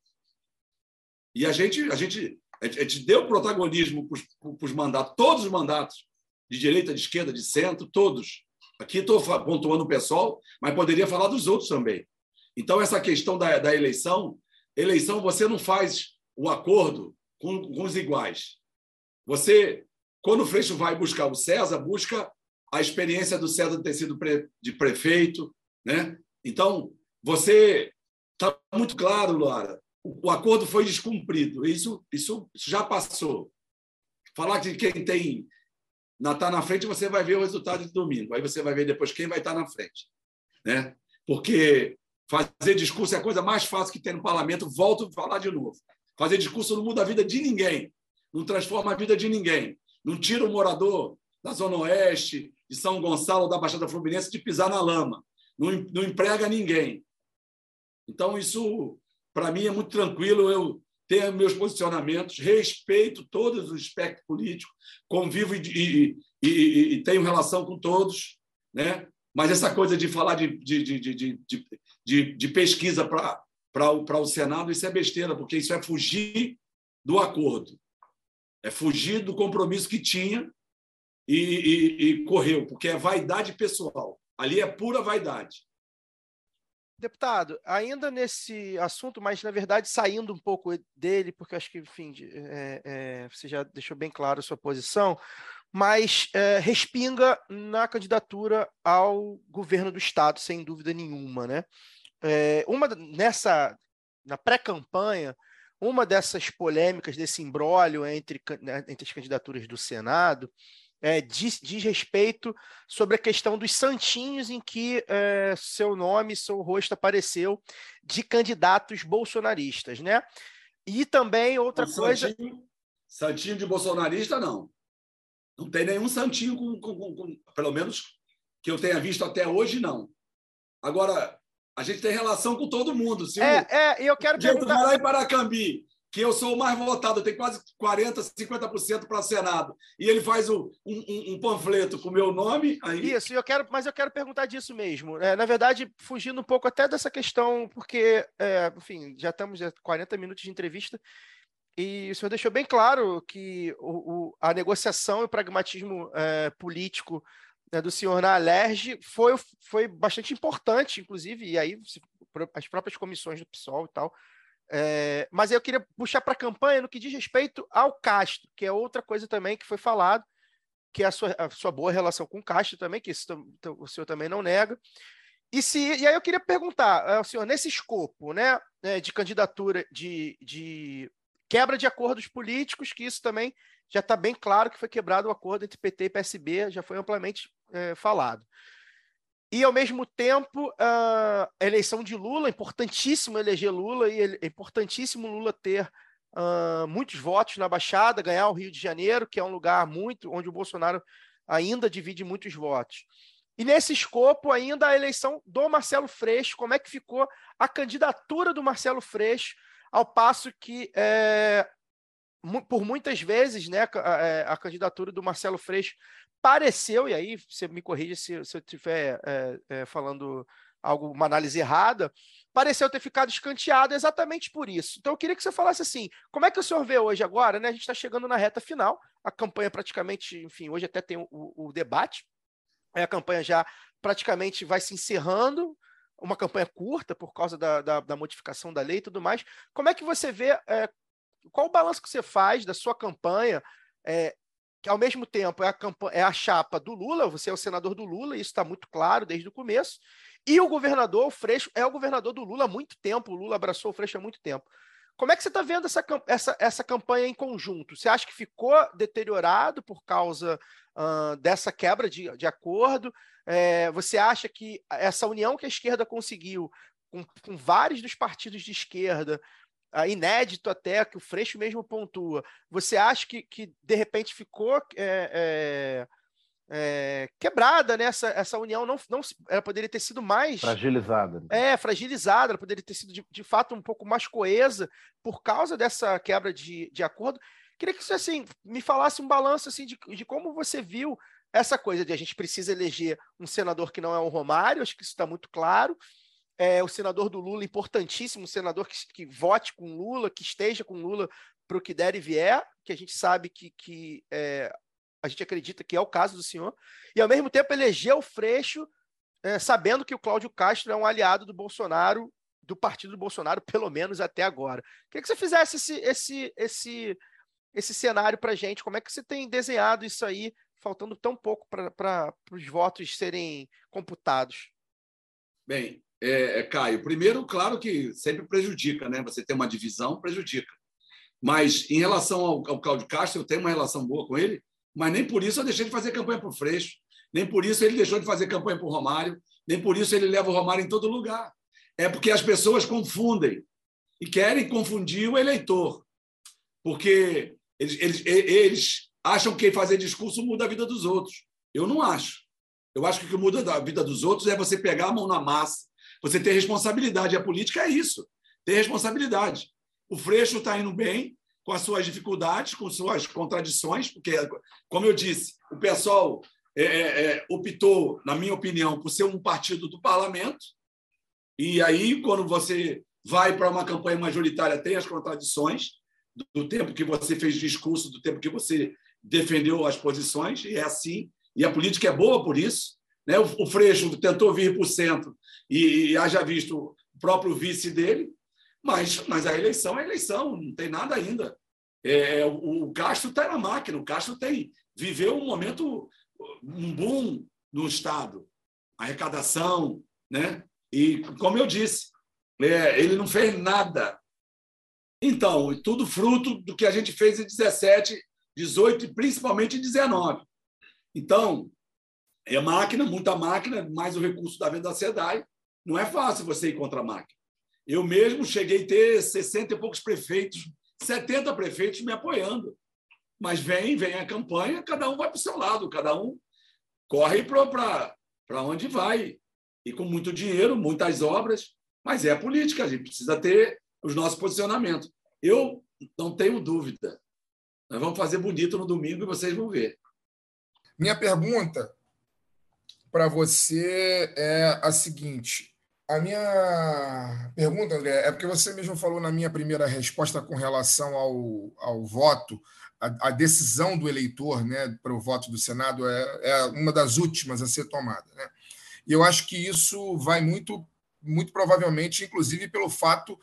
E a gente, a gente, a gente deu protagonismo para os mandatos, todos os mandatos, de direita, de esquerda, de centro, todos. Aqui estou pontuando o pessoal, mas poderia falar dos outros também. Então, essa questão da, da eleição, eleição você não faz um acordo com, com os iguais. Você, quando o Freixo vai buscar o César, busca a experiência do César ter sido pre, de prefeito, né? Então, você está muito claro, Luara, o, o, acordo foi descumprido. Isso, isso, isso já passou. Falar que quem tem está na frente, você vai ver o resultado de domingo. Aí você vai ver depois quem vai estar na frente, né? Porque fazer discurso é a coisa mais fácil que tem no parlamento. Volto a falar de novo. Fazer discurso não muda a vida de ninguém, não transforma a vida de ninguém, não tira o morador da Zona Oeste, de São Gonçalo, da Baixada Fluminense, de pisar na lama, não, não emprega ninguém. Então, isso, para mim, é muito tranquilo. Eu tenho meus posicionamentos, respeito todos os espectros políticos, convivo e, e, e, e, tenho relação com todos, né? mas essa coisa de falar de, de, de, de, de, de pesquisa para para o, Senado, isso é besteira, porque isso é fugir do acordo, é fugir do compromisso que tinha e, e, e correu, porque é vaidade pessoal. Ali é pura vaidade. Deputado, ainda nesse assunto, mas na verdade saindo um pouco dele, porque acho que, enfim, é, é, você já deixou bem claro a sua posição, mas é, respinga na candidatura ao governo do Estado, sem dúvida nenhuma. Né? É, uma, nessa, na pré-campanha, uma dessas polêmicas, desse imbróglio entre, né, entre as candidaturas do Senado, é, diz, diz, respeito sobre a questão dos santinhos em que é, seu nome, seu rosto apareceu de candidatos bolsonaristas, né? E também outra o coisa. Santinho, santinho, de bolsonarista, não. Não tem nenhum santinho, com, com, com, pelo menos que eu tenha visto até hoje, não. Agora, a gente tem relação com todo mundo. Se é, o, é, eu quero perguntar... vai lá em Paracambi que eu sou o mais votado, tenho quase 40%, 50% para o Senado, e ele faz um, um, um, panfleto com o meu nome. Aí... Isso, eu quero, mas eu quero perguntar disso mesmo. É, na verdade, fugindo um pouco até dessa questão, porque, é, enfim, já estamos a 40 minutos de entrevista, e o senhor deixou bem claro que o, o a negociação e o pragmatismo é, político né, do senhor na Alerj foi, foi bastante importante, inclusive, e aí as próprias comissões do PSOL e tal é, mas eu queria puxar para a campanha no que diz respeito ao Castro, que é outra coisa também que foi falado, que é a sua, a sua boa relação com o Castro também, que isso, o senhor também não nega. E, se, e aí eu queria perguntar ao senhor, nesse escopo né, né, de candidatura de, de quebra de acordos políticos, que isso também já está bem claro que foi quebrado o acordo entre PT e PSB, já foi amplamente é, falado. E, ao mesmo tempo, a eleição de Lula, importantíssimo eleger Lula, e é importantíssimo Lula ter uh, muitos votos na Baixada, ganhar o Rio de Janeiro, que é um lugar muito onde o Bolsonaro ainda divide muitos votos. E nesse escopo, ainda a eleição do Marcelo Freixo, como é que ficou a candidatura do Marcelo Freixo, ao passo que, é, por muitas vezes, né, a, é, a candidatura do Marcelo Freixo pareceu, e aí você me corrija se, se eu estiver é, é, falando algo, uma análise errada, pareceu ter ficado escanteado exatamente por isso. Então eu queria que você falasse assim, como é que o senhor vê hoje agora, né? A gente está chegando na reta final, a campanha praticamente, enfim, hoje até tem o, o debate, a campanha já praticamente vai se encerrando, uma campanha curta por causa da, da, da modificação da lei e tudo mais. Como é que você vê, é, qual o balanço que você faz da sua campanha é, que ao mesmo tempo é a, é a chapa do Lula, você é o senador do Lula, isso está muito claro desde o começo, e o governador, o Freixo, é o governador do Lula há muito tempo, o Lula abraçou o Freixo há muito tempo. Como é que você está vendo essa, essa, essa campanha em conjunto? Você acha que ficou deteriorado por causa uh, dessa quebra de, de acordo? É, você acha que essa união que a esquerda conseguiu com, com vários dos partidos de esquerda inédito até, que o Freixo mesmo pontua, você acha que, que de repente ficou é, é, é, quebrada nessa né? essa união? Não, não, ela poderia ter sido mais. Fragilizada. É, fragilizada, ela poderia ter sido de, de fato um pouco mais coesa por causa dessa quebra de, de acordo. Queria que você assim, me falasse um balanço assim, de, de como você viu essa coisa de a gente precisa eleger um senador que não é o Romário, acho que isso está muito claro é, o senador do Lula, importantíssimo, senador que, que vote com Lula, que esteja com Lula para o que der e vier, que a gente sabe que, que é, a gente acredita que é o caso do senhor, e ao mesmo tempo eleger o Freixo, é, sabendo que o Cláudio Castro é um aliado do Bolsonaro, do partido do Bolsonaro, pelo menos até agora. Queria que você fizesse esse, esse, esse, esse cenário para a gente, como é que você tem desenhado isso aí, faltando tão pouco para os votos serem computados? Bem, é, é, Caio, primeiro, claro que sempre prejudica, né? Você tem uma divisão, prejudica. Mas em relação ao, ao Cláudio Castro, eu tenho uma relação boa com ele, mas nem por isso eu deixei de fazer campanha para o Freixo, nem por isso ele deixou de fazer campanha para o Romário, nem por isso ele leva o Romário em todo lugar. É porque as pessoas confundem e querem confundir o eleitor, porque eles, eles, eles acham que fazer discurso muda a vida dos outros. Eu não acho. Eu acho que o que muda a vida dos outros é você pegar a mão na massa você ter responsabilidade. A política é isso, ter responsabilidade. O Freixo está indo bem, com as suas dificuldades, com suas contradições, porque, como eu disse, o pessoal é, é, é, optou, na minha opinião, por ser um partido do parlamento. E aí, quando você vai para uma campanha majoritária, tem as contradições do tempo que você fez discurso, do tempo que você defendeu as posições, e é assim. E a política é boa por isso. Né? O Freixo tentou vir para o centro e, e haja visto o próprio vice dele, mas, mas a eleição é eleição, não tem nada ainda. É, o, o Castro está na máquina, o Castro tem viveu um momento, um boom no Estado, arrecadação, né? E, como eu disse, é, ele não fez nada. Então, tudo fruto do que a gente fez em 17, 18 e principalmente em 19. Então, é máquina, muita máquina, mais o recurso da venda da SEDAI. Não é fácil você ir contra a máquina. Eu mesmo cheguei a ter 60 e poucos prefeitos, 70 prefeitos me apoiando. Mas vem, vem a campanha, cada um vai para o seu lado, cada um corre para onde vai. E com muito dinheiro, muitas obras, mas é a política, a gente precisa ter os nossos posicionamentos. Eu não tenho dúvida. Nós vamos fazer bonito no domingo e vocês vão ver. Minha pergunta para você é a seguinte: a minha pergunta, André, é porque você mesmo falou na minha primeira resposta com relação ao, ao voto, a, a decisão do eleitor né, para o voto do Senado é, é uma das últimas a ser tomada. Né? E eu acho que isso vai muito, muito provavelmente, inclusive pelo fato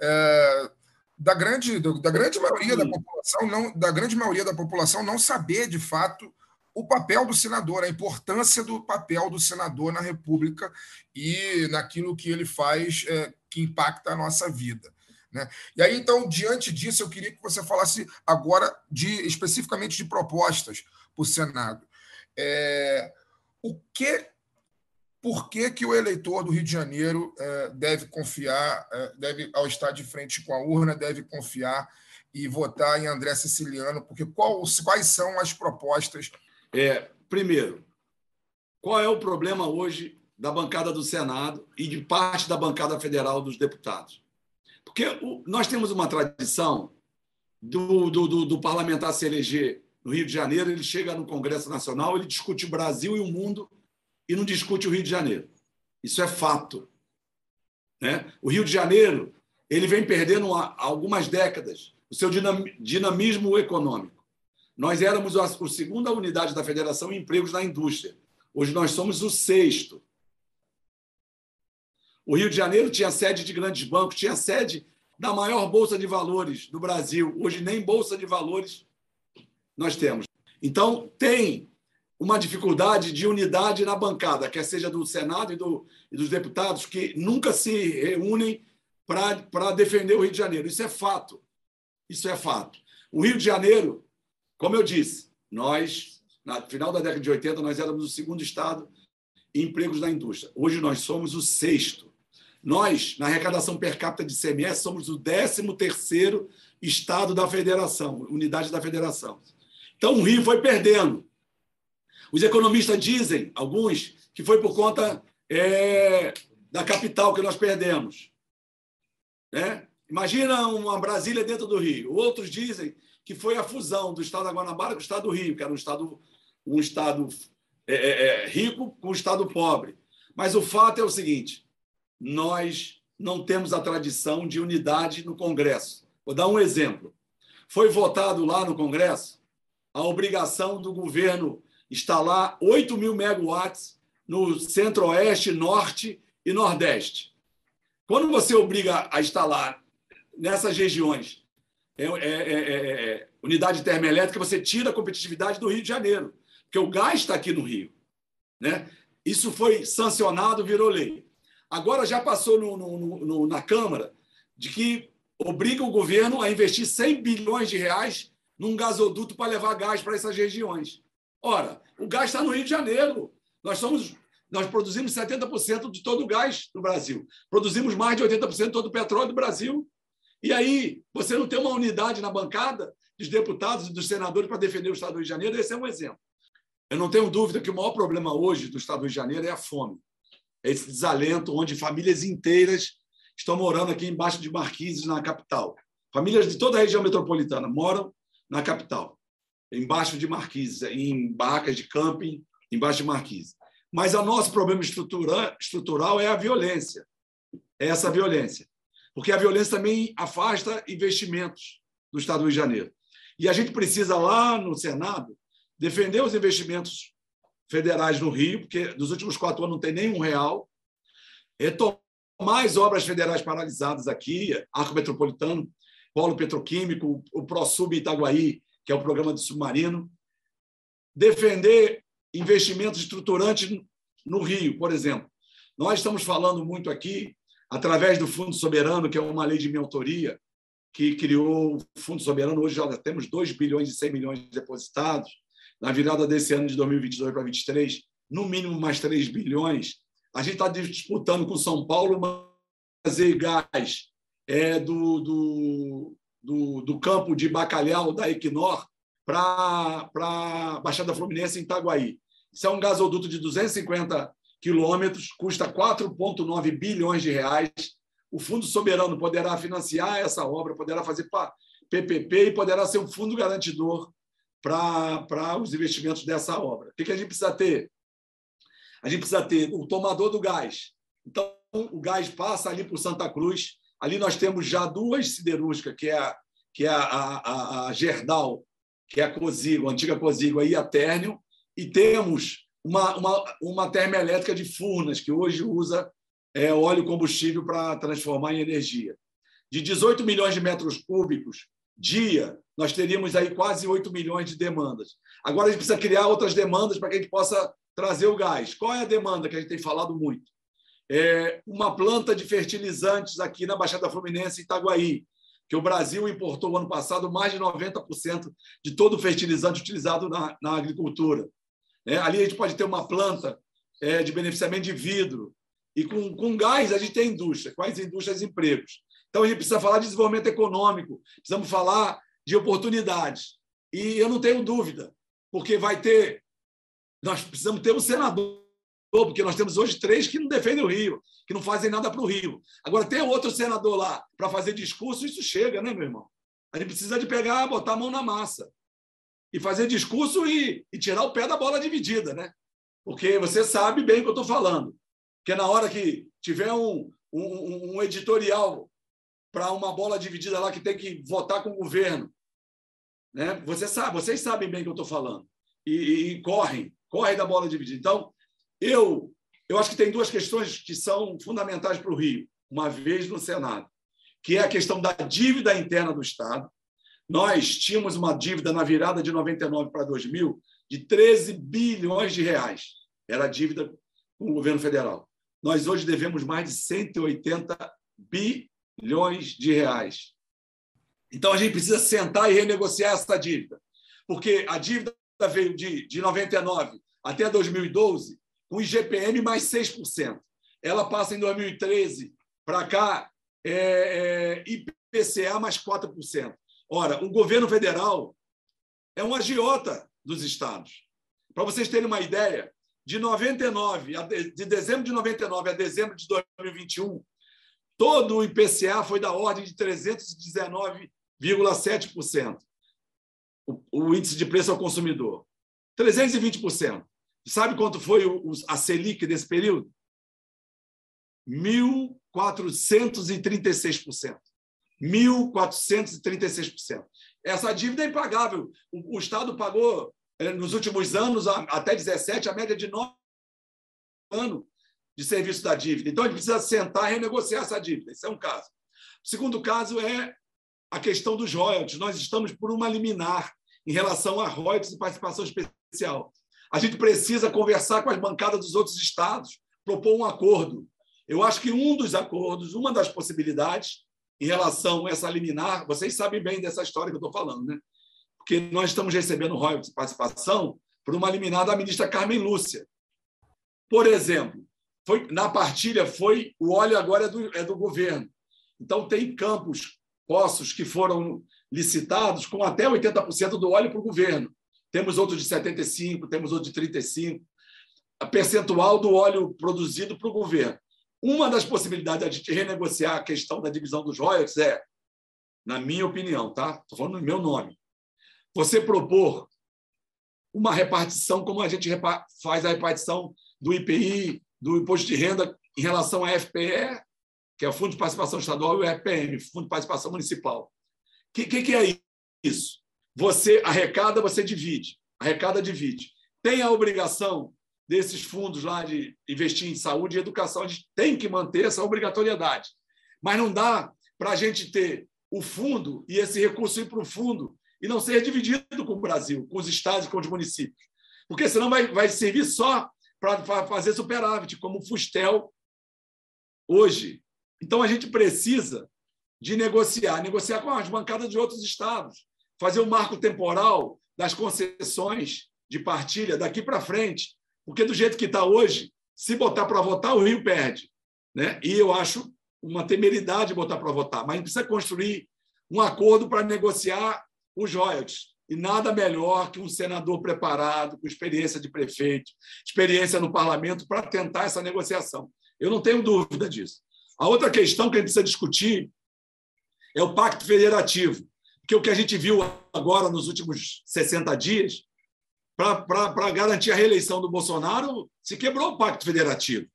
é, da grande, da grande maioria da população não, da grande maioria da população não saber de fato o papel do senador, a importância do papel do senador na República e naquilo que ele faz é, que impacta a nossa vida. Né? E aí, então, diante disso, eu queria que você falasse agora de especificamente de propostas para o Senado. É, o que, por que, que o eleitor do Rio de Janeiro é, deve confiar, é, deve, ao estar de frente com a urna, deve confiar e votar em André Siciliano? Porque qual, quais são as propostas é, primeiro, qual é o problema hoje da bancada do Senado e de parte da bancada federal dos deputados? Porque o, nós temos uma tradição do, do, do, do, parlamentar se eleger no Rio de Janeiro, ele chega no Congresso Nacional, ele discute o Brasil e o mundo e não discute o Rio de Janeiro. Isso é fato. Né? O Rio de Janeiro ele vem perdendo há algumas décadas o seu dinamismo econômico. Nós éramos a segunda unidade da federação em empregos na indústria. Hoje nós somos o sexto. O Rio de Janeiro tinha sede de grandes bancos, tinha sede da maior bolsa de valores do Brasil. Hoje nem bolsa de valores nós temos. Então tem uma dificuldade de unidade na bancada, quer seja do Senado e, do, e dos deputados, que nunca se reúnem para defender o Rio de Janeiro. Isso é fato. Isso é fato. O Rio de Janeiro como eu disse, nós, no final da década de 80, nós éramos o segundo estado em empregos na indústria. Hoje nós somos o sexto. Nós, na arrecadação per capita de CMS, somos o 13 terceiro estado da federação, unidade da federação. Então o Rio foi perdendo. Os economistas dizem, alguns, que foi por conta é, da capital que nós perdemos. Né? Imagina uma Brasília dentro do Rio. Outros dizem que foi a fusão do estado da Guanabara com o estado do Rio, que era um estado, um estado é, é, é, rico com um estado pobre. Mas o fato é o seguinte: nós não temos a tradição de unidade no Congresso. Vou dar um exemplo. Foi votado lá no Congresso a obrigação do governo instalar 8 mil megawatts no centro-oeste, norte e nordeste. Quando você obriga a instalar nessas regiões é é, é, é, é, unidade termoelétrica, você tira a competitividade do Rio de Janeiro, porque o gás está aqui no Rio. Né? Isso foi sancionado, virou lei. Agora já passou no, no, no, na Câmara de que obriga o governo a investir 100 bilhões de reais num gasoduto para levar gás para essas regiões. Ora, o gás está no Rio de Janeiro. Nós somos nós produzimos 70% de todo o gás do Brasil. Produzimos mais de 80% de todo o petróleo do Brasil. E aí, você não tem uma unidade na bancada dos deputados e dos senadores para defender o Estado do Rio de Janeiro, esse é um exemplo. Eu não tenho dúvida que o maior problema hoje do Estado do Rio de Janeiro é a fome. É esse desalento onde famílias inteiras estão morando aqui embaixo de marquises na capital. Famílias de toda a região metropolitana moram na capital, embaixo de marquises, em barracas de camping, embaixo de marquises. Mas o nosso problema estrutural é a violência. É essa violência. Porque a violência também afasta investimentos do Estado do Rio de Janeiro. E a gente precisa, lá no Senado, defender os investimentos federais no Rio, porque nos últimos quatro anos não tem nenhum real, retomar as obras federais paralisadas aqui, Arco Metropolitano, Polo Petroquímico, o ProSub Itaguaí, que é o programa de submarino, defender investimentos estruturantes no Rio, por exemplo. Nós estamos falando muito aqui, através do Fundo Soberano, que é uma lei de minha autoria, que criou o Fundo Soberano. Hoje já temos 2 bilhões e 100 milhões depositados. Na virada desse ano de 2022 para 2023, no mínimo mais 3 bilhões. A gente está disputando com São Paulo fazer gás é, do, do, do, do, campo de Bacalhau da Equinor para a Baixada Fluminense em Itaguaí. Isso é um gasoduto de 250 quilômetros, custa 4,9 bilhões de reais. O Fundo Soberano poderá financiar essa obra, poderá fazer PPP e poderá ser um fundo garantidor para os investimentos dessa obra. O que, a gente precisa ter? A gente precisa ter o tomador do gás. Então, o gás passa ali por Santa Cruz. Ali nós temos já duas siderúrgicas, que é a, que é a, a, a Gerdau, que é a a antiga Cosigo, e a Térnio, e temos uma, uma, uma termoelétrica de Furnas, que hoje usa é, óleo combustível para transformar em energia. De 18 milhões de metros cúbicos dia, nós teríamos aí quase 8 milhões de demandas. Agora a gente precisa criar outras demandas para que a gente possa trazer o gás. Qual é a demanda que a gente tem falado muito? É uma planta de fertilizantes aqui na Baixada Fluminense, Itaguaí, que o Brasil importou ano passado mais de 90% de todo o fertilizante utilizado na, na agricultura. É, ali a gente pode ter uma planta é, de beneficiamento de vidro. E com, com gás a gente tem indústria. Quais indústrias empregos? Então a gente precisa falar de desenvolvimento econômico, precisamos falar de oportunidades. E eu não tenho dúvida, porque vai ter. Nós precisamos ter um senador, porque nós temos hoje três que não defendem o Rio, que não fazem nada para o Rio. Agora, tem outro senador lá para fazer discurso, isso chega, né, meu irmão? A gente precisa de pegar, botar a mão na massa e fazer discurso e, e tirar o pé da bola dividida, né? Porque você sabe bem o que eu estou falando. Porque na hora que tiver um, um, um editorial para uma bola dividida lá que tem que votar com o governo, né? Você sabe, vocês sabem bem o que eu estou falando e, e, e correm, correm da bola dividida. Então, eu eu acho que tem duas questões que são fundamentais para o Rio, uma vez no Senado, que é a questão da dívida interna do Estado nós tínhamos uma dívida na virada de 99 para 2000 de 13 bilhões de reais. Era a dívida com o governo federal. Nós hoje devemos mais de 180 bilhões de reais. Então a gente precisa sentar e renegociar essa dívida. Porque a dívida veio de, de 99 até 2012 com IGPM mais 6%. Ela passa em 2013 para cá é, é, IPCA mais 4%. Ora, o governo federal é um agiota dos estados. Para vocês terem uma ideia, de 99 de dezembro de 99 a dezembro de 2021, todo o IPCA foi da ordem de 319,7%. O, o índice de preço ao consumidor. 320%. Sabe quanto foi o, a Selic desse período? 1.436%. 1.436%. Essa dívida é impagável. O, o Estado pagou, eh, nos últimos anos, até 17, a média de 9 anos de serviço da dívida. Então, a gente precisa sentar e renegociar essa dívida. Esse é um caso. O segundo caso é a questão dos royalties. Nós estamos por uma liminar em relação a royalties e participação especial. A gente precisa conversar com as bancadas dos outros estados, propor um acordo. Eu acho que um dos acordos, uma das possibilidades, em relação a essa liminar, vocês sabem bem dessa história que eu estou falando, né? Porque nós estamos recebendo royalties de participação por uma liminar da ministra Carmen Lúcia. Por exemplo, foi, na partilha foi o óleo agora é do, é do governo. Então, tem campos, poços que foram licitados com até 80% do óleo para o governo. Temos outros de 75%, temos outros de 35%. A percentual do óleo produzido para o governo. Uma das possibilidades de renegociar a questão da divisão dos royalties é, na minha opinião, tá? Estou falando no meu nome. Você propor uma repartição como a gente faz a repartição do IPI, do imposto de renda em relação à FPE que é o Fundo de Participação Estadual, e o RPM, Fundo de Participação Municipal. O que, que, que é isso? Você arrecada, você divide. Arrecada, divide. Tem a obrigação desses fundos lá de investir em saúde e educação, a gente tem que manter essa obrigatoriedade. Mas não dá para a gente ter o fundo e esse recurso ir para o fundo e não ser dividido com o Brasil, com os estados e com os municípios. Porque senão vai, vai servir só para fazer superávit, como o Fustel hoje. Então a gente precisa de negociar, negociar com as bancadas de outros estados, fazer o um marco temporal das concessões de partilha daqui para frente, porque do jeito que está hoje, se botar para votar, o Rio perde. Né? E eu acho uma temeridade botar para votar, mas a gente precisa construir um acordo para negociar os royalties. E nada melhor que um senador preparado, com experiência de prefeito, experiência no parlamento, para tentar essa negociação. Eu não tenho dúvida disso. A outra questão que a gente precisa discutir é o pacto federativo, porque o que a gente viu agora nos últimos 60 dias, para garantir a reeleição do Bolsonaro, se quebrou o pacto federativo.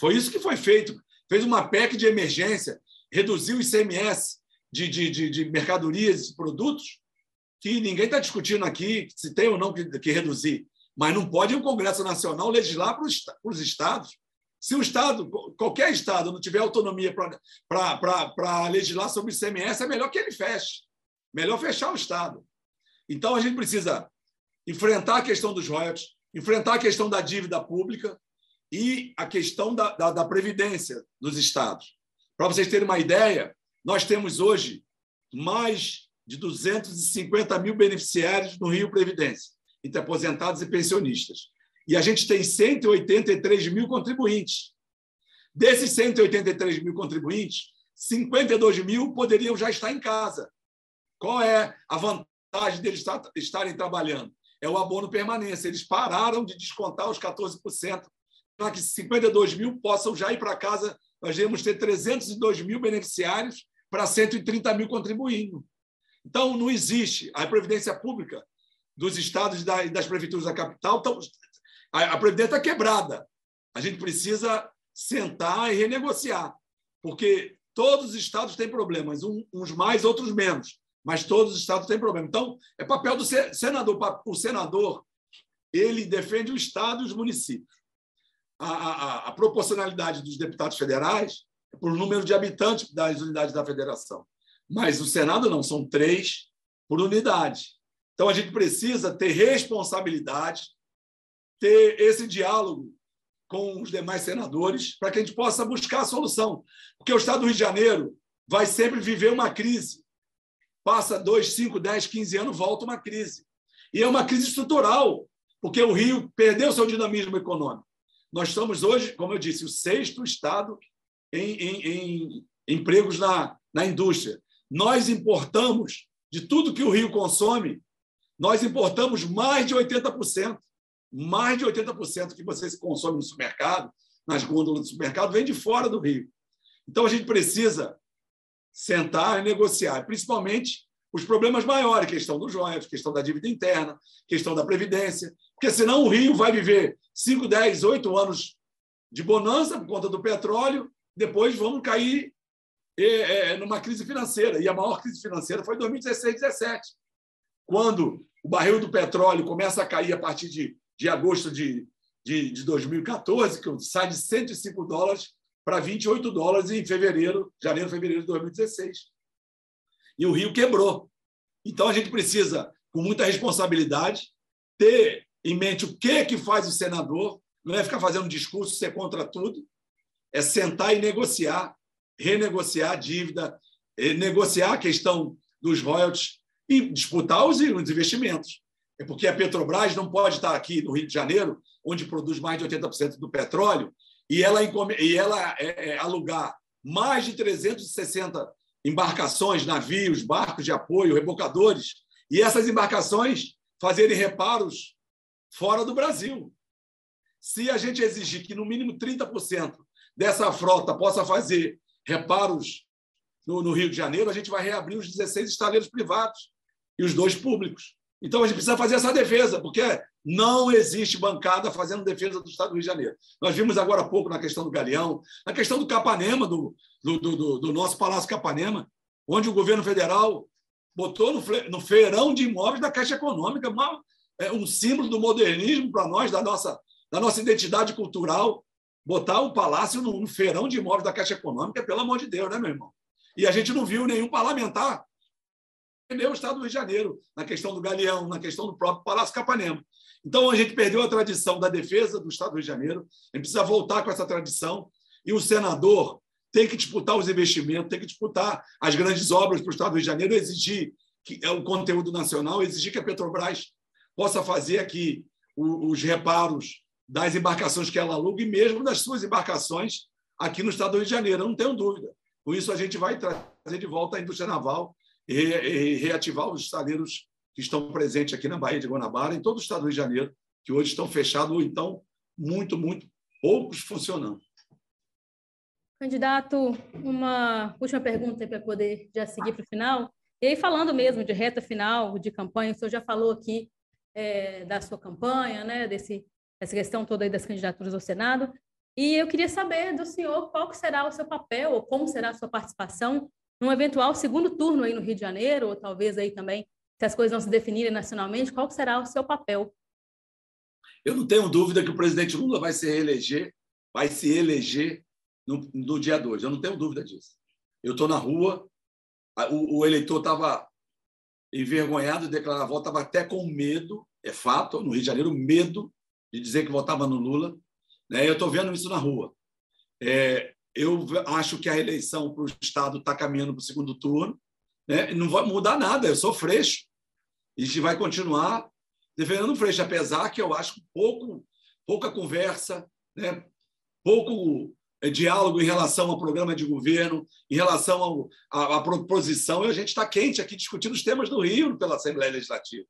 Foi isso que foi feito. Fez uma PEC de emergência, reduziu o ICMS de, de, de, de mercadorias e produtos, que ninguém está discutindo aqui se tem ou não que, que reduzir. Mas não pode o Congresso Nacional legislar para os estados. Se o Estado, qualquer Estado, não tiver autonomia para legislar sobre o ICMS, é melhor que ele feche. Melhor fechar o Estado. Então, a gente precisa enfrentar a questão dos royalties, enfrentar a questão da dívida pública e a questão da, da, da previdência dos Estados. Para vocês terem uma ideia, nós temos hoje mais de 250 mil beneficiários no Rio Previdência, entre aposentados e pensionistas e a gente tem 183 mil contribuintes. Desses 183 mil contribuintes, 52 mil poderiam já estar em casa. Qual é a vantagem deles estarem trabalhando? É o abono permanência. Eles pararam de descontar os 14% para que 52 mil possam já ir para casa. Nós devemos ter 302 mil beneficiários para 130 mil contribuindo. Então, não existe. A Previdência Pública dos estados e das prefeituras da capital a, a Previdência está quebrada. A gente precisa sentar e renegociar, porque todos os estados têm problemas, uns mais, outros menos, mas todos os estados têm problema. Então, é papel do senador. O senador ele defende o Estado e os municípios. A, a, a proporcionalidade dos deputados federais é por número de habitantes das unidades da federação. Mas o Senado não, são três por unidade. Então, a gente precisa ter responsabilidade ter esse diálogo com os demais senadores para que a gente possa buscar a solução. Porque o Estado do Rio de Janeiro vai sempre viver uma crise. Passa dois, cinco, dez, quinze anos, volta uma crise. E é uma crise estrutural, porque o Rio perdeu seu dinamismo econômico. Nós somos hoje, como eu disse, o sexto Estado em, em, em empregos na, na indústria. Nós importamos, de tudo que o Rio consome, nós importamos mais de 80% mais de 80% que vocês consomem no supermercado, nas gôndolas do supermercado, vem de fora do Rio. Então, a gente precisa sentar e negociar, principalmente os problemas maiores, questão dos joias, questão da dívida interna, questão da previdência, porque senão o Rio vai viver 5, 10, 8 anos de bonança por conta do petróleo, depois vamos cair é, é, numa crise financeira. E a maior crise financeira foi em 2016, 2017, quando o barril do petróleo começa a cair a partir de de agosto de, de, de 2014, que sai de 105 dólares para 28 dólares em fevereiro, janeiro, fevereiro de 2016. E o Rio quebrou. Então a gente precisa, com muita responsabilidade, ter em mente o que que faz o senador, não é ficar fazendo discurso ser contra tudo, é sentar e negociar, renegociar a dívida, negociar a questão dos royalties e disputar os investimentos. É porque a Petrobras não pode estar aqui no Rio de Janeiro, onde produz mais de 80% do petróleo, e ela, e ela é, é, alugar mais de 360 embarcações, navios, barcos de apoio, rebocadores, e essas embarcações fazerem reparos fora do Brasil. Se a gente exigir que no mínimo 30% dessa frota possa fazer reparos no, no, Rio de Janeiro, a gente vai reabrir os 16 estaleiros privados e os dois públicos. Então a gente precisa fazer essa defesa, porque não existe bancada fazendo defesa do Estado do Rio de Janeiro. Nós vimos agora há pouco na questão do Galeão, na questão do Capanema, do, do, do, do nosso Palácio Capanema, onde o governo federal botou no, no feirão de imóveis da Caixa Econômica, uma, é, um símbolo do modernismo para nós, da nossa, da nossa identidade cultural. Botar o palácio no, no feirão de imóveis da Caixa Econômica, pelo amor de Deus, né, meu irmão? E a gente não viu nenhum parlamentar defender o Estado do Rio de Janeiro, na questão do Galeão, na questão do próprio Palácio Capanema. Então, a gente perdeu a tradição da defesa do Estado do Rio de Janeiro, a gente precisa voltar com essa tradição, e o senador tem que disputar os investimentos, tem que disputar as grandes obras para o Estado do Rio de Janeiro, exigir que é o conteúdo nacional, exigir que a Petrobras possa fazer aqui os reparos das embarcações que ela aluga e mesmo das suas embarcações aqui no Estado do Rio de Janeiro, eu não tenho dúvida. Com isso, a gente vai trazer de volta a indústria naval e reativar os estaleiros que estão presentes aqui na Baía de Guanabara, em todo o estado do Rio de Janeiro, que hoje estão fechados ou então muito, muito poucos funcionando. Candidato, uma última pergunta para poder já seguir para o final. E aí, falando mesmo de reta final de campanha, o senhor já falou aqui é, da sua campanha, né, desse, dessa questão toda aí das candidaturas ao Senado. E eu queria saber do senhor qual será o seu papel, ou como será a sua participação num eventual segundo turno aí no Rio de Janeiro, ou talvez aí também se as coisas não se definirem nacionalmente, qual será o seu papel? Eu não tenho dúvida que o presidente Lula vai se reeleger, vai se eleger no, no dia 2. Eu não tenho dúvida disso. Eu estou na rua, o, o eleitor estava envergonhado de declarar voto, estava até com medo, é fato, no Rio de Janeiro, medo de dizer que votava no Lula. Né? Eu estou vendo isso na rua. É, eu acho que a eleição para o Estado está caminhando para o segundo turno. Né? Não vai mudar nada, eu sou freixo. E a gente vai continuar defendendo o Freixo, apesar que eu acho pouco, pouca conversa, né? pouco eh, diálogo em relação ao programa de governo, em relação à proposição, e a gente está quente aqui discutindo os temas do Rio pela Assembleia Legislativa.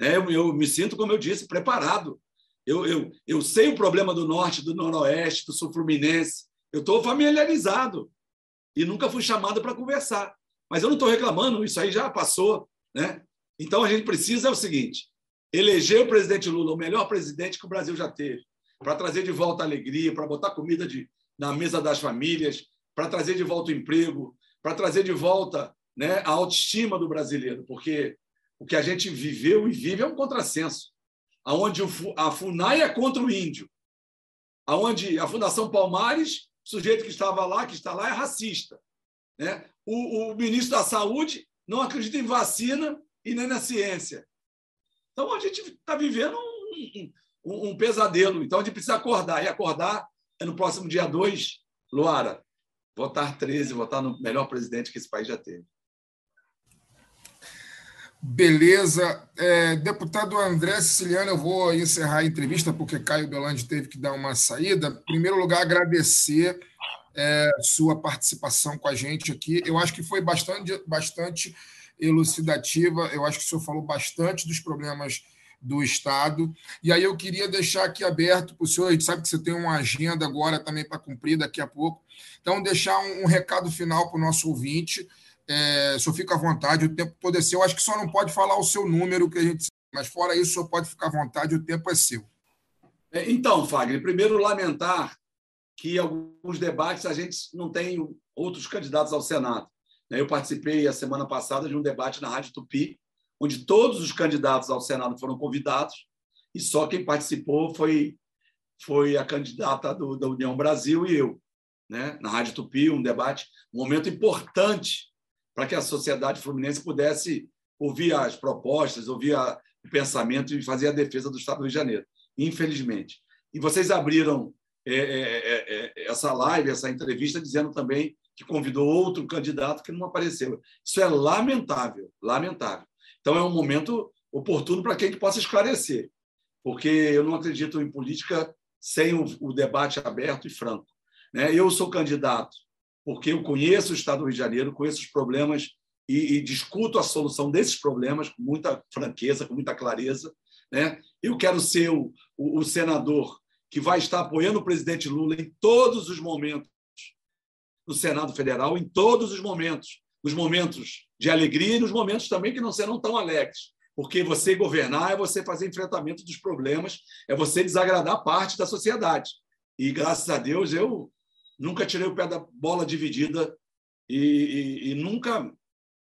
É, eu, eu, me sinto, como eu disse, preparado. Eu, eu, eu sei o problema do Norte, do Noroeste, do Sul Fluminense. Eu estou familiarizado e nunca fui chamado para conversar. Mas eu não estou reclamando, isso aí já passou. Né? Então, a gente precisa é o seguinte: eleger o presidente Lula, o melhor presidente que o Brasil já teve, para trazer de volta a alegria, para botar comida de, na mesa das famílias, para trazer de volta o emprego, para trazer de volta né, a autoestima do brasileiro, porque o que a gente viveu e vive é um contrassenso, aonde a FUNAI é contra o índio, aonde a Fundação Palmares, o sujeito que estava lá, que está lá, é racista. Né? O, o ministro da Saúde não acredita em vacina e nem na ciência. Então, a gente está vivendo um, um, um, pesadelo. Então, a gente precisa acordar. E acordar é no próximo dia 2, Luara, votar 13, votar no melhor presidente que esse país já teve. Beleza. É, deputado André Siciliano, eu vou encerrar a entrevista porque Caio Belandi teve que dar uma saída. Em primeiro lugar, agradecer é, sua participação com a gente aqui. Eu acho que foi bastante, bastante elucidativa. Eu acho que o senhor falou bastante dos problemas do Estado. E aí eu queria deixar aqui aberto para o senhor, a gente sabe que você tem uma agenda agora também para cumprir daqui a pouco. Então, deixar um, um recado final para o nosso ouvinte. É, o senhor fica à vontade, o tempo todo é seu. Eu acho que só não pode falar o seu número, que a gente. Mas fora isso, o senhor pode ficar à vontade, o tempo é seu. É, então, Fagner, primeiro lamentar que alguns debates a gente não tem outros candidatos ao Senado. Né? Eu participei a semana passada de um debate na Rádio Tupi, onde todos os candidatos ao Senado foram convidados e só quem participou foi foi a candidata do, da União Brasil e eu, né? na Rádio Tupi, um debate, um momento importante para que a sociedade fluminense pudesse ouvir as propostas, ouvir a, o pensamento e fazer a defesa do Estado do Rio de Janeiro, infelizmente. E vocês abriram é, é, é, é essa live, essa entrevista, dizendo também que convidou outro candidato que não apareceu. Isso é lamentável, lamentável. Então é um momento oportuno para que possa esclarecer, porque eu não acredito em política sem o, o debate aberto e franco. Né? Eu sou candidato porque eu conheço o Estado do Rio de Janeiro, conheço os problemas e, e discuto a solução desses problemas com muita franqueza, com muita clareza. Né? Eu quero ser o, o, o senador que vai estar apoiando o presidente Lula em todos os momentos no Senado Federal, em todos os momentos, nos momentos de alegria e nos momentos também que não serão tão alegres. Porque você governar é você fazer enfrentamento dos problemas, é você desagradar parte da sociedade. E graças a Deus eu nunca tirei o pé da bola dividida e, e, e nunca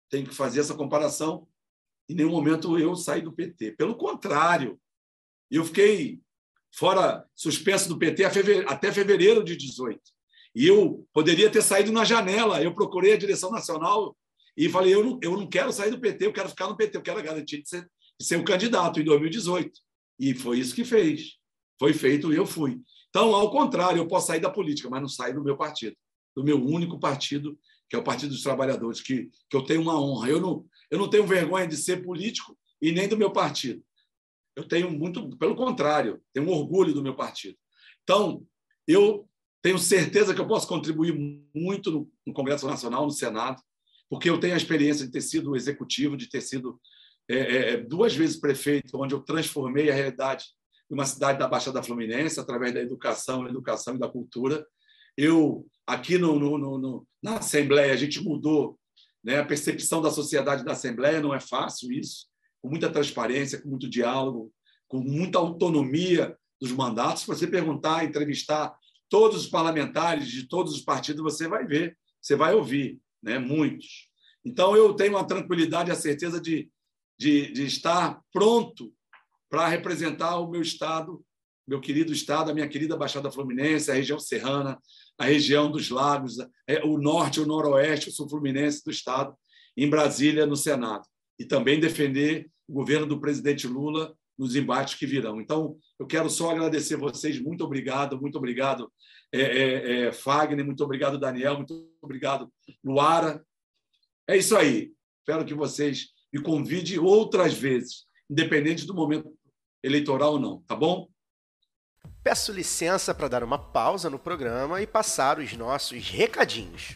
tenho que fazer essa comparação. Em nenhum momento eu saí do PT. Pelo contrário, eu fiquei fora suspenso do PT até fevereiro de 18. E eu poderia ter saído na janela. Eu procurei a direção nacional e falei: eu não, eu não quero sair do PT, eu quero ficar no PT, eu quero garantir de ser, de ser um candidato em 2018. E foi isso que fez. Foi feito e eu fui. Então, ao contrário, eu posso sair da política, mas não sair do meu partido, do meu único partido, que é o Partido dos Trabalhadores, que, que eu tenho uma honra. Eu não, eu não tenho vergonha de ser político e nem do meu partido. Eu tenho muito, pelo contrário, tenho orgulho do meu partido. Então, eu tenho certeza que eu posso contribuir muito no, no Congresso Nacional, no Senado, porque eu tenho a experiência de ter sido executivo, de ter sido é, é, é, duas vezes prefeito, onde eu transformei a realidade uma cidade da Baixada Fluminense através da educação, educação e da cultura. Eu aqui no, no, no, na Assembleia a gente mudou né, a percepção da sociedade da Assembleia, não é fácil isso, com muita transparência, com muito diálogo, com muita autonomia dos mandatos. Se você perguntar, entrevistar todos os parlamentares de todos os partidos, você vai ver, você vai ouvir, né? muitos. Então, eu tenho a tranquilidade e a certeza de, de, de estar pronto para representar o meu Estado, meu querido Estado, a minha querida Baixada Fluminense, a região serrana, a região dos lagos, é, o norte, o noroeste, o sul fluminense do Estado, em Brasília, no Senado. E também defender o governo do presidente Lula nos embates que virão. Então, eu quero só agradecer vocês. Muito obrigado, muito obrigado, é, é, é, Fagner, muito obrigado, Daniel, muito obrigado, Luara. É isso aí. Espero que vocês me convidem outras vezes, independente do momento eleitoral ou não, tá bom? Peço licença para dar uma pausa no programa e passar os nossos recadinhos.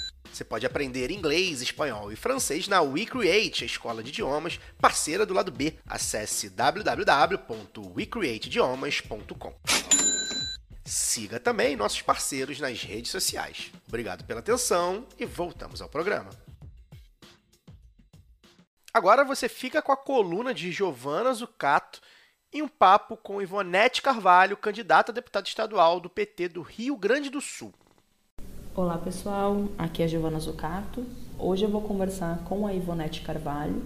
Você pode aprender inglês, espanhol e francês na WeCreate, a escola de idiomas parceira do lado B. Acesse www.wecreateidiomas.com. Siga também nossos parceiros nas redes sociais. Obrigado pela atenção e voltamos ao programa. Agora você fica com a coluna de Giovana Zucato e um papo com Ivonete Carvalho, candidata a deputada estadual do PT do Rio Grande do Sul. Olá pessoal, aqui é Giovana Zucato. Hoje eu vou conversar com a Ivonete Carvalho,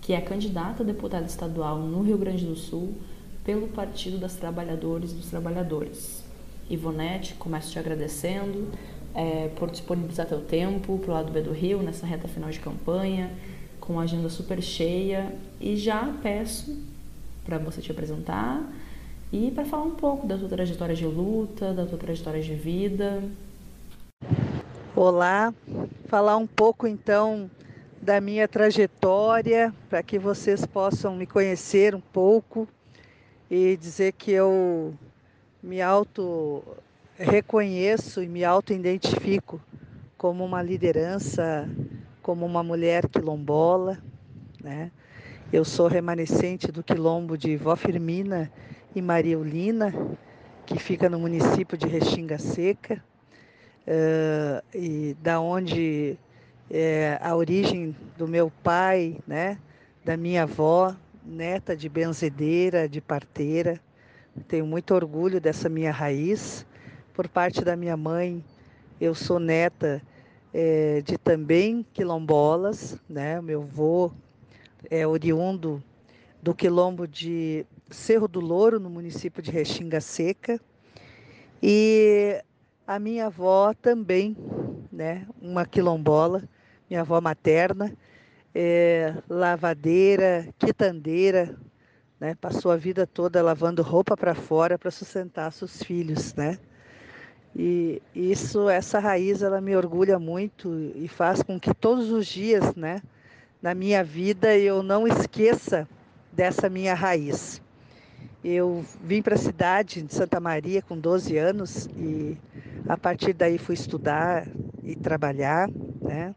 que é candidata a deputada estadual no Rio Grande do Sul pelo Partido das Trabalhadoras e dos Trabalhadores. Ivonete, começo te agradecendo é, por disponibilizar teu tempo para o lado B do Rio nessa reta final de campanha, com a agenda super cheia, e já peço para você te apresentar e para falar um pouco da tua trajetória de luta, da tua trajetória de vida, Olá, falar um pouco então da minha trajetória, para que vocês possam me conhecer um pouco e dizer que eu me auto reconheço e me auto-identifico como uma liderança, como uma mulher quilombola, né? Eu sou remanescente do quilombo de Vó Firmina e Maria Ulina, que fica no município de Restinga Seca uh, e da onde é a origem do meu pai, né, da minha avó, neta de benzedeira, de parteira. Tenho muito orgulho dessa minha raiz, por parte da minha mãe, eu sou neta é, de também quilombolas, né? Meu avô é oriundo do quilombo de Cerro do Louro, no município de Restinga Seca. E a minha avó também, né? Uma quilombola, minha avó materna, é, lavadeira, quitandeira, né? Passou a vida toda lavando roupa para fora para sustentar seus filhos, né? E isso, essa raiz, ela me orgulha muito e faz com que todos os dias, né, na minha vida, eu não esqueça dessa minha raiz. Eu vim para a cidade de Santa Maria com 12 anos e a partir daí fui estudar e trabalhar, né?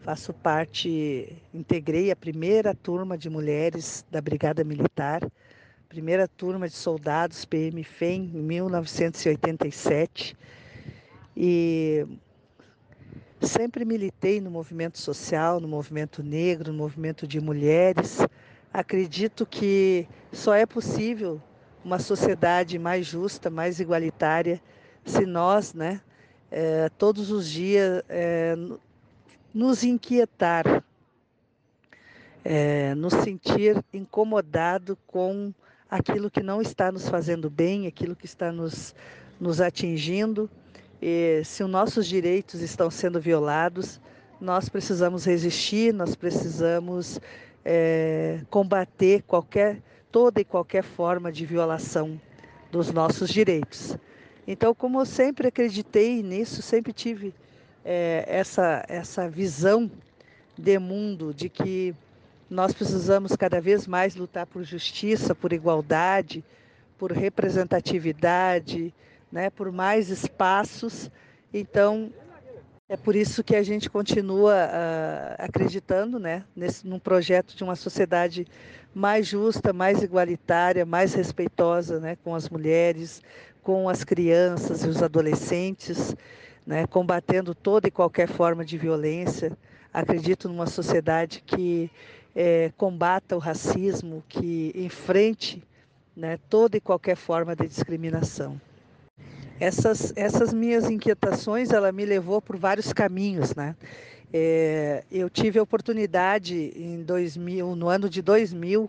Faço parte, integrei a primeira turma de mulheres da Brigada Militar, primeira turma de soldados PM-FEM em 1987. E sempre militei no movimento social, no movimento negro, no movimento de mulheres. Acredito que só é possível uma sociedade mais justa, mais igualitária, se nós, né, é, todos os dias é, nos inquietar, é, nos sentir incomodado com aquilo que não está nos fazendo bem, aquilo que está nos, nos atingindo. E se os nossos direitos estão sendo violados, nós precisamos resistir, nós precisamos é, combater qualquer, toda e qualquer forma de violação dos nossos direitos. Então, como eu sempre acreditei nisso, sempre tive é, essa, essa visão de mundo de que nós precisamos cada vez mais lutar por justiça, por igualdade, por representatividade, né, por mais espaços. Então, é por isso que a gente continua uh, acreditando né, nesse, num projeto de uma sociedade mais justa, mais igualitária, mais respeitosa né, com as mulheres, com as crianças e os adolescentes né, combatendo toda e qualquer forma de violência. Acredito numa sociedade que é, combata o racismo, que enfrente né, toda e qualquer forma de discriminação. Essas, essas minhas inquietações, ela me levou por vários caminhos, né? É, eu tive a oportunidade em 2000, no ano de 2000,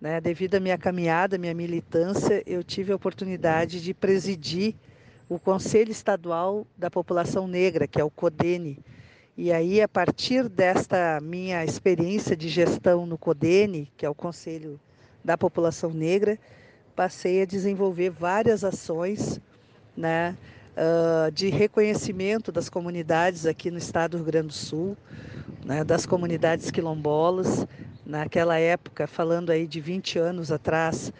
né, devido à minha caminhada, minha militância, eu tive a oportunidade de presidir o Conselho Estadual da População Negra, que é o CODENE. E aí, a partir desta minha experiência de gestão no CODENE, que é o Conselho da População Negra, passei a desenvolver várias ações né, uh, de reconhecimento das comunidades aqui no estado do Rio Grande do Sul, né, das comunidades quilombolas. Naquela época, falando aí de 20 anos atrás,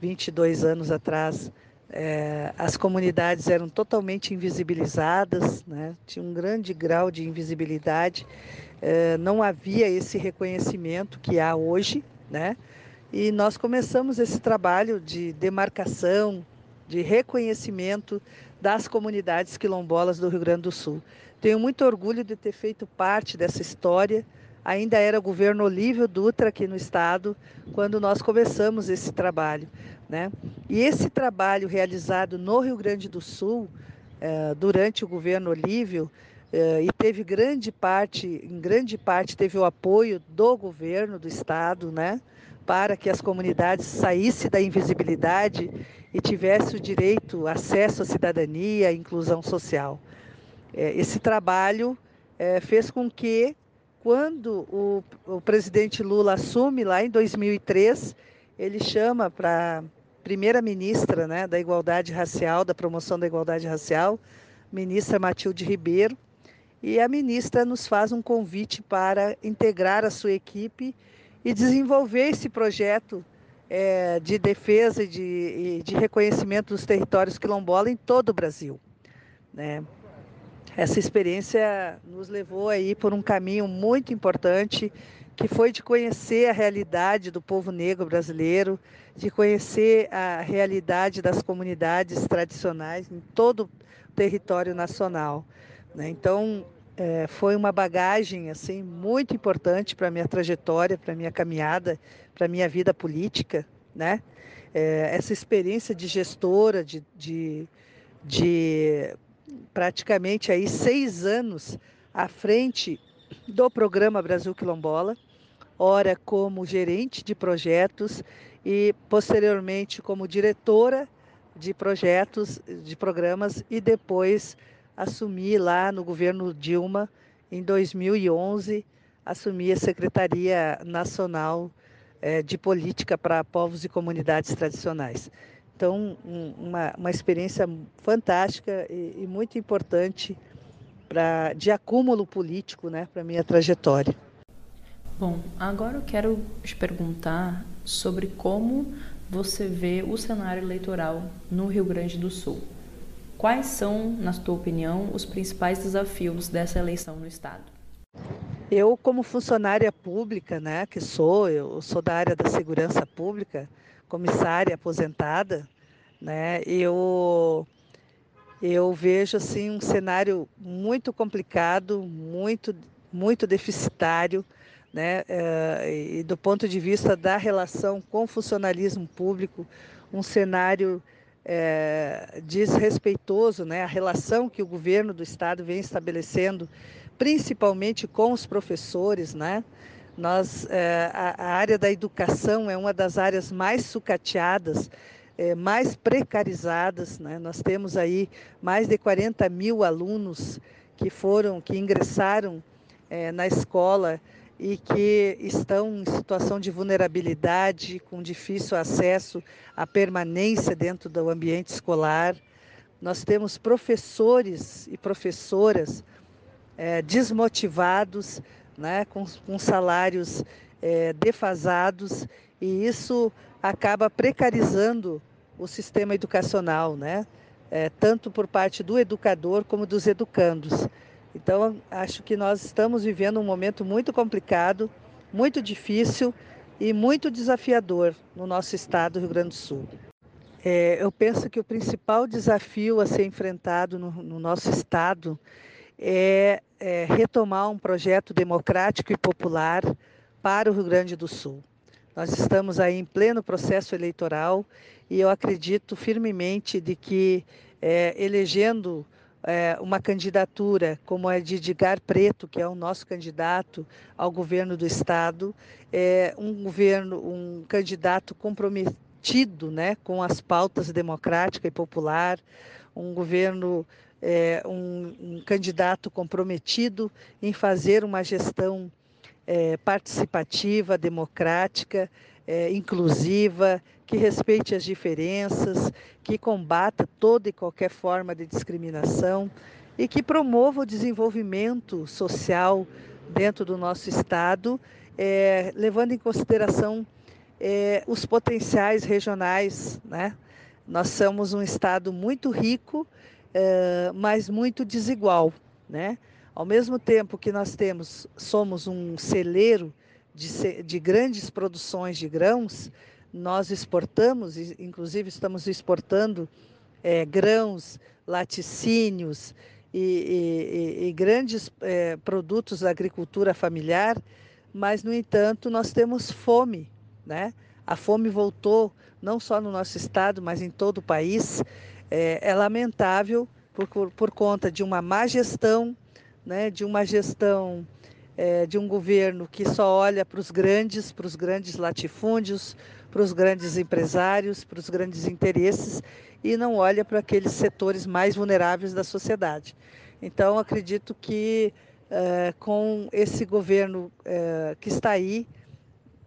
22 anos atrás, é, as comunidades eram totalmente invisibilizadas, né? tinha um grande grau de invisibilidade, é, não havia esse reconhecimento que há hoje, né? E nós começamos esse trabalho de demarcação, de reconhecimento das comunidades quilombolas do Rio Grande do Sul. Tenho muito orgulho de ter feito parte dessa história. Ainda era governo Olívio Dutra aqui no estado quando nós começamos esse trabalho. Né? E esse trabalho realizado no Rio Grande do Sul, eh, durante o governo Olívio, eh, e teve grande parte, em grande parte, teve o apoio do governo do estado, né? para que as comunidades saíssem da invisibilidade e tivessem o direito, acesso à cidadania, à inclusão social. Eh, esse trabalho fez com que, quando o, o presidente Lula assume lá em 2003, ele chama para primeira-ministra né, da Igualdade Racial, da Promoção da Igualdade Racial, ministra Matilde Ribeiro, e a ministra nos faz um convite para integrar a sua equipe e desenvolver esse projeto é, de defesa e de, de, reconhecimento dos territórios quilombola em todo o Brasil. Né? Essa experiência nos levou aí por um caminho muito importante que foi de conhecer a realidade do povo negro brasileiro, de conhecer a realidade das comunidades tradicionais em todo o território nacional. Né? Então, é, foi uma bagagem assim muito importante para minha trajetória, para minha caminhada, para minha vida política. Né? É, essa experiência de gestora, de, de, de praticamente aí seis anos à frente do programa Brasil Quilombola, ora como gerente de projetos e posteriormente como diretora de projetos, de programas e depois assumi lá no governo Dilma em 2011 assumi a Secretaria Nacional eh, de Política para Povos e Comunidades Tradicionais. Então, um, uma, uma experiência fantástica e, e muito importante pra, de acúmulo político né, para a minha trajetória. Bom, agora eu quero te perguntar sobre como você vê o cenário eleitoral no Rio Grande do Sul. Quais são, na sua opinião, os principais desafios dessa eleição no Estado? Eu, como funcionária pública, né, que sou, eu sou da área da segurança pública, comissária aposentada, né, eu, eu vejo assim um cenário muito complicado, muito, muito deficitário, né, eh, e do ponto de vista da relação com o funcionalismo público, um cenário é, desrespeitoso, né, a relação que o governo do estado vem estabelecendo, principalmente com os professores, né, nós, é, a, a, área da educação é uma das áreas mais sucateadas, é, mais precarizadas. Né? Nós temos aí mais de 40 mil alunos que foram, que ingressaram é, na escola e que estão em situação de vulnerabilidade, com difícil acesso à permanência dentro do ambiente escolar. Nós temos professores e professoras é, desmotivados, né, com, com salários é, defasados, e isso acaba precarizando o sistema educacional, né? É, tanto por parte do educador como dos educandos. Então, acho que nós estamos vivendo um momento muito complicado, muito difícil e muito desafiador no nosso estado do Rio Grande do Sul. É, eu penso que o principal desafio a ser enfrentado no, no nosso estado é, é retomar um projeto democrático e popular para o Rio Grande do Sul. Nós estamos aí em pleno processo eleitoral e eu acredito firmemente de que é, elegendo é, uma candidatura como a de Edgar Preto, que é o nosso candidato ao governo do estado, é um governo, um candidato comprometido, né, com as pautas democrática e popular, um governo, é, um, um candidato comprometido em fazer uma gestão é, participativa, democrática, é, inclusiva, que respeite as diferenças, que combata toda e qualquer forma de discriminação e que promova o desenvolvimento social dentro do nosso Estado, é, levando em consideração é, os potenciais regionais. Né? Nós somos um Estado muito rico, mas muito desigual. Né? Ao mesmo tempo que nós temos, somos um celeiro de, de grandes produções de grãos, nós exportamos, inclusive estamos exportando é, grãos, laticínios e, e, e grandes é, produtos da agricultura familiar, mas, no entanto, nós temos fome, né? A fome voltou não só no nosso estado, mas em todo o país. É, é lamentável por, por conta de uma má gestão, né? de uma gestão é, de um governo que só olha para os grandes, para os grandes latifúndios, para os grandes empresários, para os grandes interesses e não olha para aqueles setores mais vulneráveis da sociedade. Então, acredito que é, com esse governo é, que está aí,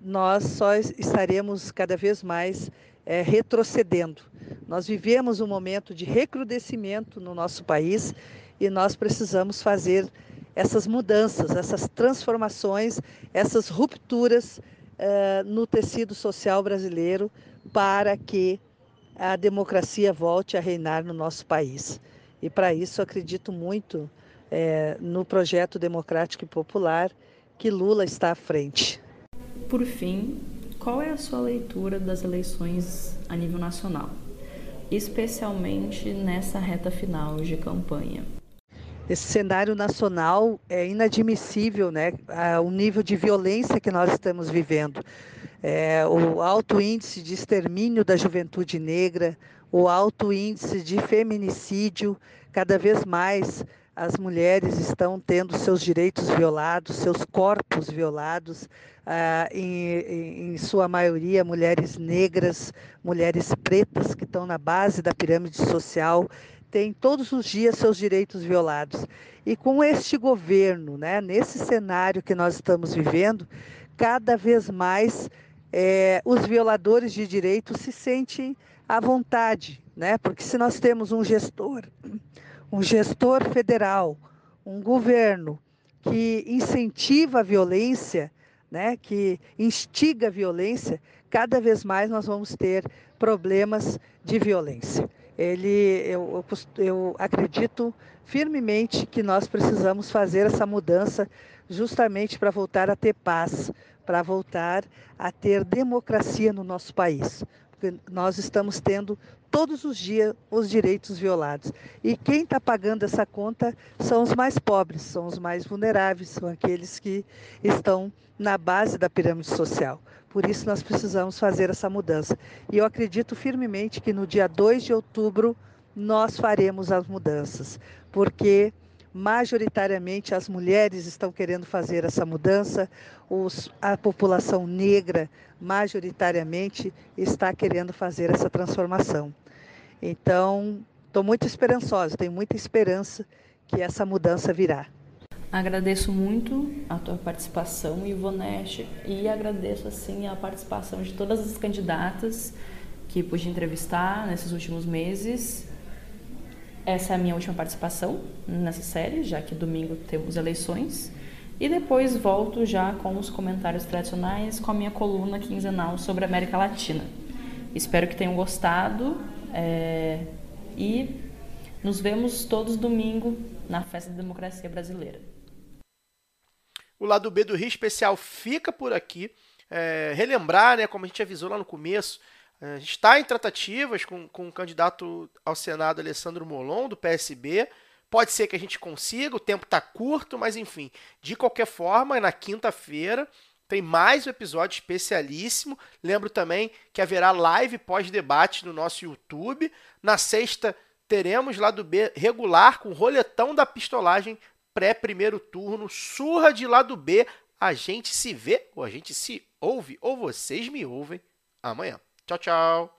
nós só estaremos cada vez mais é, retrocedendo. Nós vivemos um momento de recrudescimento no nosso país e nós precisamos fazer essas mudanças, essas transformações, essas rupturas uh, no tecido social brasileiro para que a democracia volte a reinar no nosso país. E para isso acredito muito é, no projeto democrático e popular que Lula está à frente. Por fim, qual é a sua leitura das eleições a nível nacional, especialmente nessa reta final de campanha? esse cenário nacional é inadmissível, né? O nível de violência que nós estamos vivendo. é, o alto índice de extermínio da juventude negra, o alto índice de feminicídio, cada vez mais as mulheres estão tendo seus direitos violados, seus corpos violados, ah, em, em, sua maioria mulheres negras, mulheres pretas que estão na base da pirâmide social, têm todos os dias seus direitos violados. E com este governo, né, nesse cenário que nós estamos vivendo, cada vez mais é, os violadores de direitos se sentem à vontade, né? Porque se nós temos um gestor um gestor federal, um governo que incentiva a violência, né, que instiga a violência, cada vez mais nós vamos ter problemas de violência. Ele, eu, eu, eu acredito firmemente que nós precisamos fazer essa mudança justamente para voltar a ter paz, para voltar a ter democracia no nosso país. Nós estamos tendo todos os dias os direitos violados. E quem está pagando essa conta são os mais pobres, são os mais vulneráveis, são aqueles que estão na base da pirâmide social. Por isso nós precisamos fazer essa mudança. E eu acredito firmemente que no dia 2 de outubro nós faremos as mudanças, porque majoritariamente as mulheres estão querendo fazer essa mudança, os, a população negra majoritariamente está querendo fazer essa transformação. Então, estou muito esperançosa, tenho muita esperança que essa mudança virá. Agradeço muito a tua participação, Ivonete, e agradeço assim a participação de todas as candidatas que pude entrevistar nesses últimos meses. Essa é a minha última participação nessa série, já que domingo temos eleições. E depois volto já com os comentários tradicionais, com a minha coluna quinzenal sobre a América Latina. Espero que tenham gostado é, e nos vemos todos domingo na Festa da Democracia Brasileira. O lado B do Rio Especial fica por aqui. É, relembrar, né, como a gente avisou lá no começo, a gente está em tratativas com, com o candidato ao Senado Alessandro Molon, do PSB. Pode ser que a gente consiga, o tempo está curto, mas enfim, de qualquer forma, na quinta-feira tem mais um episódio especialíssimo. Lembro também que haverá live pós-debate no nosso YouTube. Na sexta, teremos lá do B regular com roletão da pistolagem pré-primeiro turno, surra de lado B. A gente se vê, ou a gente se ouve, ou vocês me ouvem amanhã. Tchau, tchau.